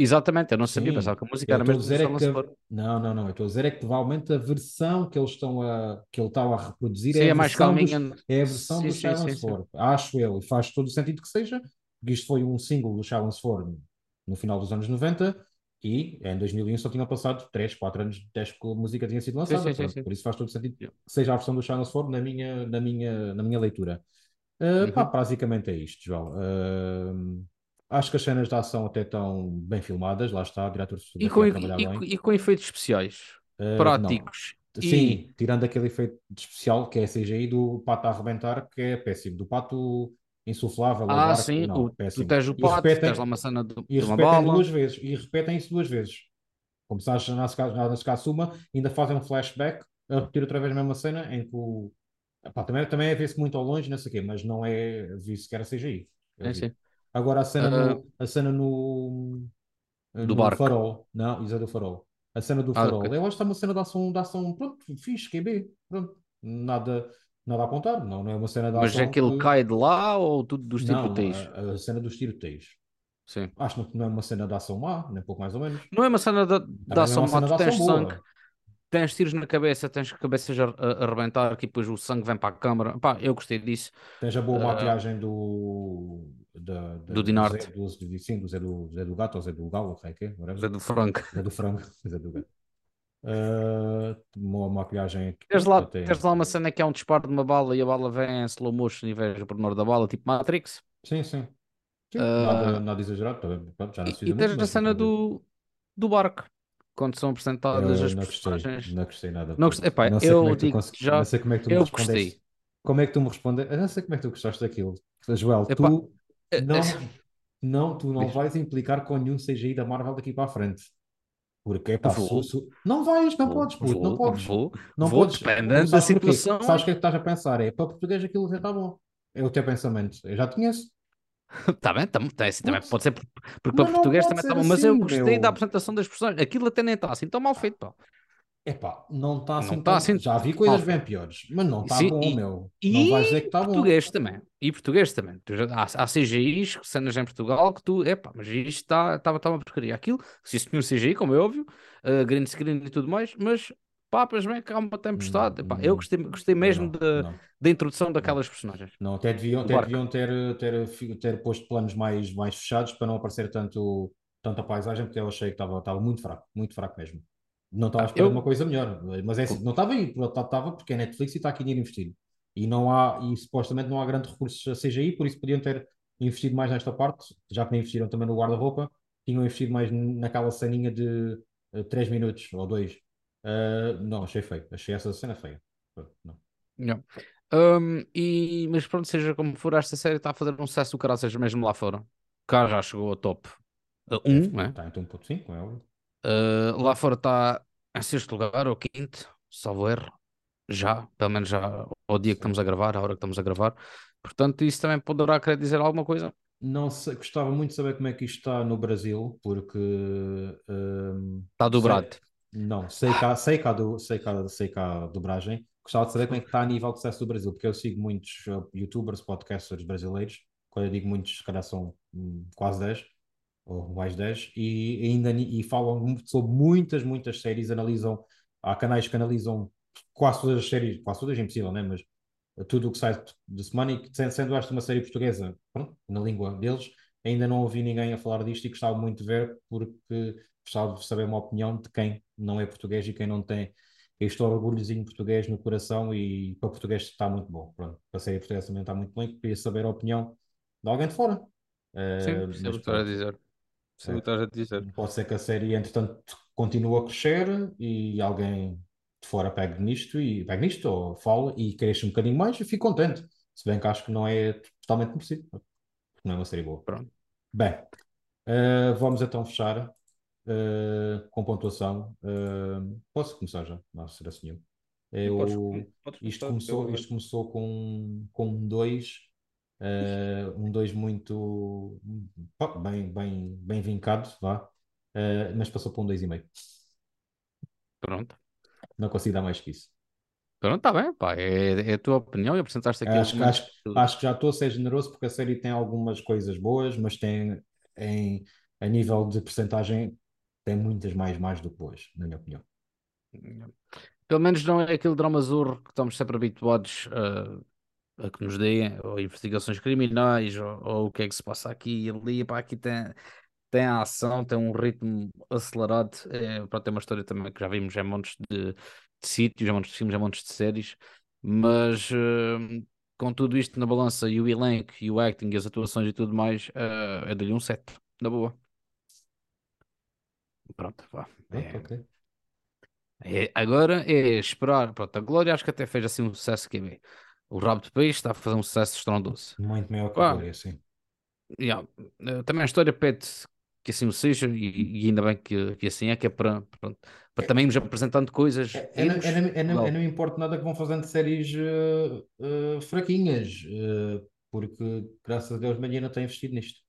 Exatamente, eu não sabia, Sim, pensava que a música era mesmo
dizer é que, Não, não, não, eu estou a dizer é que provavelmente a versão que eles estão a que ele está a reproduzir sim, é, a é mais calminha. Dos, é a versão sim, do Silence Ford. Acho eu, e faz todo o sentido que seja, porque isto foi um single do Silence Ford no final dos anos 90 e em 2001 só tinham passado 3, 4 anos desde que a música tinha sido lançada. Por isso faz todo o sentido que seja a versão do Silence Ford na minha, na minha, na minha leitura. Uh, uhum. pá, basicamente é isto, João. Uh, Acho que as cenas de ação até estão bem filmadas, lá está, o diretor
e com, e, e, com efeitos especiais, uh, práticos.
Não. Sim, e... tirando aquele efeito especial que é a CGI do pato a arrebentar, que é péssimo. Do pato insuflável.
Ah, barco, sim, não, o, péssimo. tu tens o pato, repetem, tens lá uma cena de,
e
de uma
duas vezes, e repetem isso duas vezes. Como se na Skasuma, ainda fazem um flashback a repetir outra vez a mesma cena em que o. Epá, também, também é ver-se muito ao longe, não sei o quê, mas não é visto sequer a CGI.
É, sim.
Agora a cena uh, no, a cena no,
do no
farol. Não, isso é do farol. A cena do ah, farol. Okay. Eu acho que está uma cena de ação, de ação pronto, fixe, QB. Pronto. Nada, nada a contar. Não, não é uma cena de
Mas
ação.
Mas é que ele cai de lá ou tudo dos tiroteios?
A, a cena dos tiroteios.
Sim.
Acho que não é uma cena de ação má, nem pouco mais ou menos.
Não é uma cena de, de é ação má, tu tens sangue, tens tiros na cabeça, tens cabeças a, a arrebentar, que depois o sangue vem para a câmara. Pá, eu gostei disso.
Tens a boa uh, maquiagem do da, da,
do Dinarte.
Do, Zé, do, sim, do Zé do, Zé do Gato ou Zé do Galo, sei que
é, Zé do Franco.
Zé do Franco, *laughs* Zé do Gato. Uh, uma maquilhagem.
Tens lá, até... tens lá uma cena que é um disparo de uma bala e a bala vem em slow motion e vejo o pormenor da bala, tipo Matrix.
Sim, sim. sim uh, nada, nada exagerado. Já não
se e, e tens a cena do, do barco. Quando são apresentadas eu as
não
personagens.
Gostei, não gostei nada.
Não gostei. Epá, não sei eu é digo já.
Não sei como é que tu
eu
me gostei. Como é que tu me respondeste? Eu não sei como é que tu gostaste daquilo. Joel, Epá, tu é, não, é não, tu não vais implicar com nenhum CGI da Marvel daqui para a frente. Porque é pá, vou. Su, não vais, não vou, podes, puto, não podes.
Vou, não vou, podes. dependendo da situação.
Sabes o que é que estás a pensar? É para português aquilo já está bom. É o teu pensamento. Eu já te conheço.
Está *laughs* bem, tá, tá, assim, também pode ser porque para português também está bom, mas eu assim, gostei meu... da apresentação das pessoas. Aquilo até nem está assim tão mal feito, pá.
Epá, não está assim, não tá assim. Já vi coisas bem piores, mas não está bom,
e,
meu.
E
não
vais dizer que está bom. português também. E português também. Há, há CGIs, cenas em Portugal, que tu, epá, mas isto está tá, tá uma porcaria. Aquilo, se isso tinha um CGI, como é óbvio, uh, green screen e tudo mais, mas papas, bem, cá uma tempestade. Epá, eu gostei, gostei mesmo da, da introdução daquelas personagens.
Não, até deviam, até deviam ter, ter, ter posto planos mais, mais fechados para não aparecer tanto, tanto a paisagem, porque eu achei que estava, estava muito fraco, muito fraco mesmo. Não estava a esperar eu... uma coisa melhor, mas é assim, não estava aí, estava porque é Netflix e está aqui dinheiro investido. E não há, e supostamente não há grandes recursos a CGI, por isso podiam ter investido mais nesta parte, já que nem investiram também no guarda-roupa, tinham investido mais naquela ceninha de uh, eh, 3 minutos ou 2. Uh, não, achei feio, achei essa cena feia. Não.
não. Um, e, mas pronto, seja como for, esta série está a fazer um sucesso do seja mesmo lá fora. cá já chegou ao top 1, um, né?
Está em 1.5, é óbvio.
Uh, lá fora está em sexto lugar, ou quinto, salvo erro. Já, pelo menos já ao dia que estamos a gravar, à hora que estamos a gravar. Portanto, isso também poderá querer dizer alguma coisa.
Não sei, gostava muito de saber como é que isto está no Brasil, porque um,
está dobrado.
Sei, não, sei cá, sei cá, do, sei cá, sei cá a dobragem. Gostava de saber como é que está a nível de sucesso do Brasil, porque eu sigo muitos uh, youtubers, podcasters brasileiros. Quando eu digo muitos, se calhar são um, quase 10 ou mais 10, e ainda e falam sobre muitas, muitas séries, analisam, há canais que analisam quase todas as séries, quase todas é impossível, né? mas tudo o que sai de semana, e sendo esta uma série portuguesa, pronto, na língua deles, ainda não ouvi ninguém a falar disto e gostava muito de ver, porque gostava de saber uma opinião de quem não é português e quem não tem este orgulhozinho português no coração e para o português está muito bom. Pronto, para a série portuguesa também está muito bom e queria saber a opinião de alguém de fora.
Sim, uh, mas, estar a dizer. Sim, é, a dizer.
Pode ser que a série, entretanto, continue a crescer e alguém de fora pegue nisto e pegue nisto ou fala e cresça um bocadinho mais e fico contente. Se bem que acho que não é totalmente merecido, porque não é uma série boa.
Pronto.
Bem, uh, vamos então fechar uh, com pontuação. Uh, posso começar já? Não será nenhum. Eu, podes, podes isto, começou, isto começou com, com um 2, uh, um 2 muito bem, bem, bem vincado, vá, mas passou para um 2,5.
Pronto.
Não consigo dar mais que isso.
Pronto, está bem, pá, é, é, a tua opinião e apresentaste aqui.
Acho, acho, acho que já estou a ser generoso porque a série tem algumas coisas boas, mas tem em, a nível de percentagem tem muitas mais mais do que boas, na minha opinião.
Pelo menos não é aquele drama azul que estamos sempre habituados a, a que nos deem, ou investigações criminais, ou, ou, o que é que se passa aqui e ali. Pá, aqui tem, tem a ação, tem um ritmo acelerado. É, pronto, tem uma história também que já vimos em montes de, de sítios, em montes de filmes, em montes de séries, mas uh, com tudo isto na balança e o elenco e o acting e as atuações e tudo mais, uh, é dali um 7, na boa. Pronto, vá.
É, okay.
é, agora é esperar. Pronto, a Glória acho que até fez assim um sucesso que é O Rabo de Peixe está a fazer um sucesso estrondoso.
Muito maior que a Glória, sim.
Yeah. Eh, também a história pede que assim o seja, e, e ainda bem que, que assim é, que é para, para, para também nos apresentando coisas. É,
é, irmos, é, não, é, não importa nada que vão fazendo séries uh, uh, fraquinhas, porque graças a Deus Mariana tem investido nisto.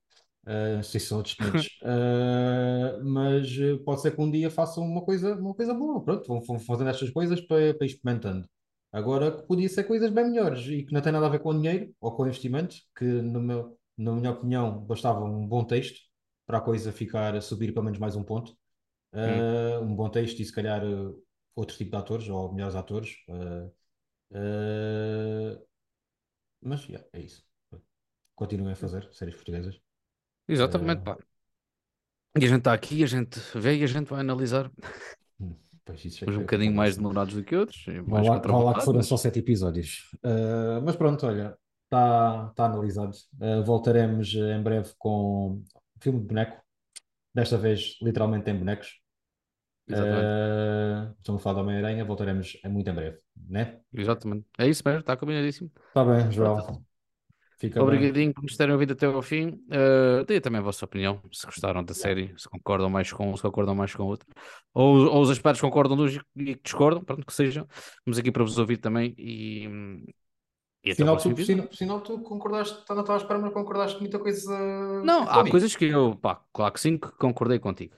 Uh, se são outros uh, *laughs* mas pode ser que um dia façam uma coisa, uma coisa boa. Pronto, vão, vão fazendo estas coisas para, para experimentando. Agora, podia ser coisas bem melhores e que não tem nada a ver com dinheiro ou com investimento, que no meu, na minha opinião bastava um bom texto para a coisa ficar a subir pelo menos mais um ponto. Uh, hum. Um bom texto e se calhar outro tipo de atores ou melhores atores. Mas yeah, é isso. Continuem a fazer séries portuguesas.
Exatamente, pá. E a gente está aqui, a gente vê e a gente vai analisar.
Hum, pois isso
é Uns um bocadinho mais demorados do que outros.
Vá lá, vá lá que foram só sete episódios. mas pronto, olha, está tá analisado. voltaremos em breve com filme de boneco. Desta vez, literalmente, tem bonecos. Uh, estamos a falar da Homem-Aranha, voltaremos muito em breve, né?
Exatamente. É isso mesmo, está combinadíssimo.
Está bem, João.
Fica Obrigadinho bem. por nos terem ouvido até ao fim. Uh, dê também a vossa opinião, se gostaram da série, se concordam mais com um, se concordam mais com outro. Ou, ou os aspectos concordam dos e discordam, pronto, que sejam. Estamos aqui para vos ouvir também e,
e Sinal, tu, sinal, sinal, tu concordaste, não estava a esperar, mas concordaste com muita coisa.
Não, há coisas que eu, pá, claro que sim, que concordei contigo.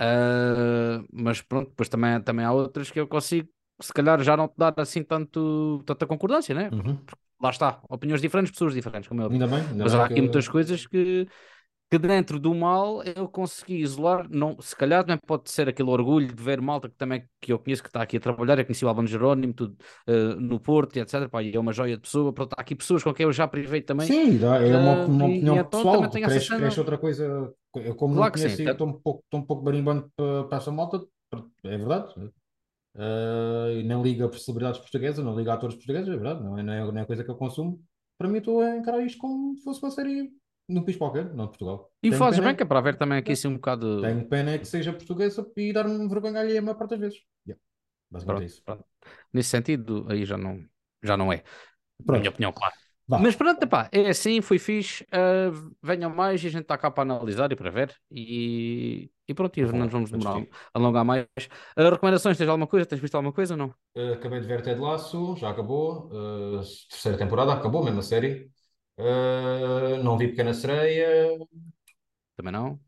Uh, mas pronto, depois também, também há outras que eu consigo, se calhar já não te dar assim tanto, tanta concordância, né?
Uhum.
Lá está, opiniões diferentes, pessoas diferentes, como eu.
Ainda bem, ainda
mas
bem
há aqui muitas coisas que, que dentro do mal eu consegui isolar, não, se calhar também pode ser aquele orgulho de ver malta que também que eu conheço que está aqui a trabalhar, eu conheci o Albano Jerónimo tudo, uh, no Porto e etc, pá, e é uma joia de pessoa, pronto, há aqui pessoas com quem eu já privei também.
Sim, é uma, uma opinião e, então pessoal, então, cresce, cresce outra coisa, eu como claro não conheço estou um pouco, um pouco barimbando para, para essa malta, é verdade, uh, e nem liga por celebridades portuguesas, não liga a atores portugueses, é verdade, não é, não é, não é coisa que eu consumo, para mim estou a encarar isto como se fosse uma série num país qualquer, não de Portugal.
E Tenho fazes bem, que é para ver também aqui assim um bocado.
Tenho pena é que seja portuguesa e dar-me vergonha alheia a maior parte das vezes. Yeah. Basicamente
pronto, é isso. Pronto. Nesse sentido, aí já não, já não é. Pronto. Minha opinião, claro. Mas pronto, pá, é assim, foi fixe. Uh, venham mais e a gente está cá para analisar e para ver. E, e pronto, e não nos vamos demorar a alongar mais. Uh, recomendações, tens alguma coisa? Tens visto alguma coisa ou não?
Uh, acabei de ver Ted Laço, já acabou. terceira temporada, acabou mesmo a série. não vi Pequena Sereia.
Também não.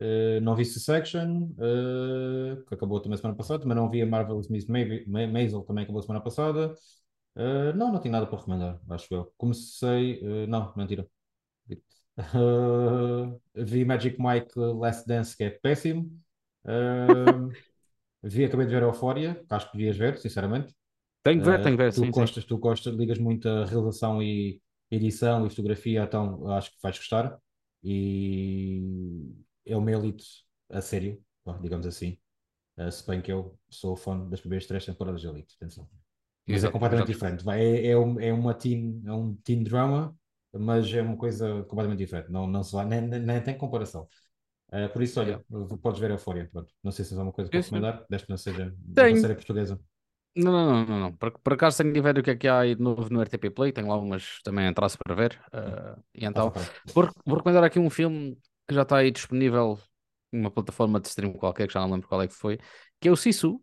Uh, não vi Succession, uh, que acabou também semana passada. Também não vi a Marvel's Miss Maisel, também acabou semana passada. Uh, não, não tenho nada para recomendar, acho eu. Comecei. não, mentira. vi Magic Mike Last Dance, que é péssimo. vi, acabei de ver Euphoria, que acho que devias ver, sinceramente.
Tenho que ver, tenho que ver.
Tu
sim,
gostas,
sim.
tu gostas, ligas muito a realização e edição e fotografia, então acho que vais gostar. E é uma elite a sério, digamos assim. Uh, se bem que eu sou fã das primeiras três temporadas de Elite, atenção. Mas é Exato, é completamente diferente. É, é, um, é, uma teen, é um teen drama, mas é uma coisa completamente diferente. Não, não se vai, nem, nem, tem comparação. Uh, por isso, olha, podes ver a Euphoria. Pronto. Não sei se tens alguma coisa para recomendar, que não seja uma série portuguesa.
Não, não, não, não. Por, por acaso tenho de ver o que é que há aí de novo no RTP Play, tenho lá umas também traço para ver. Uh, e então, vou, vou recomendar aqui um filme que já está aí disponível uma plataforma de stream qualquer, que já não lembro qual é que foi, que é o Sisu.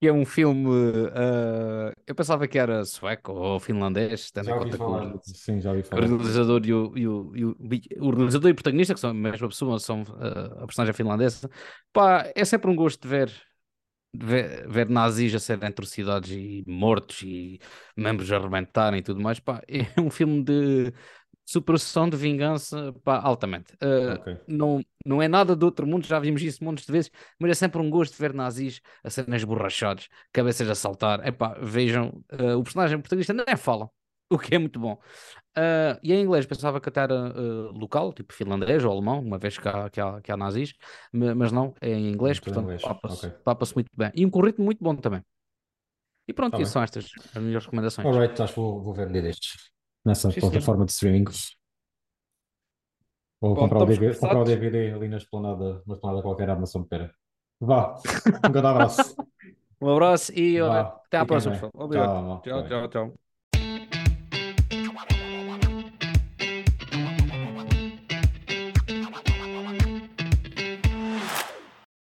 Que é um filme. Uh, eu pensava que era sueco ou finlandês, tendo
em conta falar. que o, Sim, já ouvi falar.
o realizador e o, e o, e o, o, realizador e o protagonista, que são a mesma pessoa, são uh, a personagem finlandesa. Pá, é sempre um gosto de ver ver, ver nazis a serem atrocidades e mortos e membros a arrebentarem e tudo mais, pá, *laughs* é um filme de superação de vingança, pá, altamente. Uh, okay. não, não é nada do outro mundo, já vimos isso montes de vezes, mas é sempre um gosto ver nazis a serem esborrachados, cabeças a saltar. Epá, vejam, uh, o personagem protagonista nem fala, *laughs* o que é muito bom. Uh, e em inglês pensava que até era local, tipo finlandês ou alemão, uma vez que há, que há, que há nazis, mas não, é em inglês, muito portanto papa-se okay. papa muito bem. E um currículo muito bom também. E pronto, tá são estas as melhores recomendações.
Alright, acho que vou, vou ver um dia destes. Nessa Sim, plataforma de streaming. Ou Bom, comprar, o DVD, comprar o DVD ali na esplanada, na esplanada qualquer Amazon Pera. Vá, um grande abraço. *laughs*
um abraço e Vá, até à próxima. Obrigado. tchau, tchau. tchau. tchau.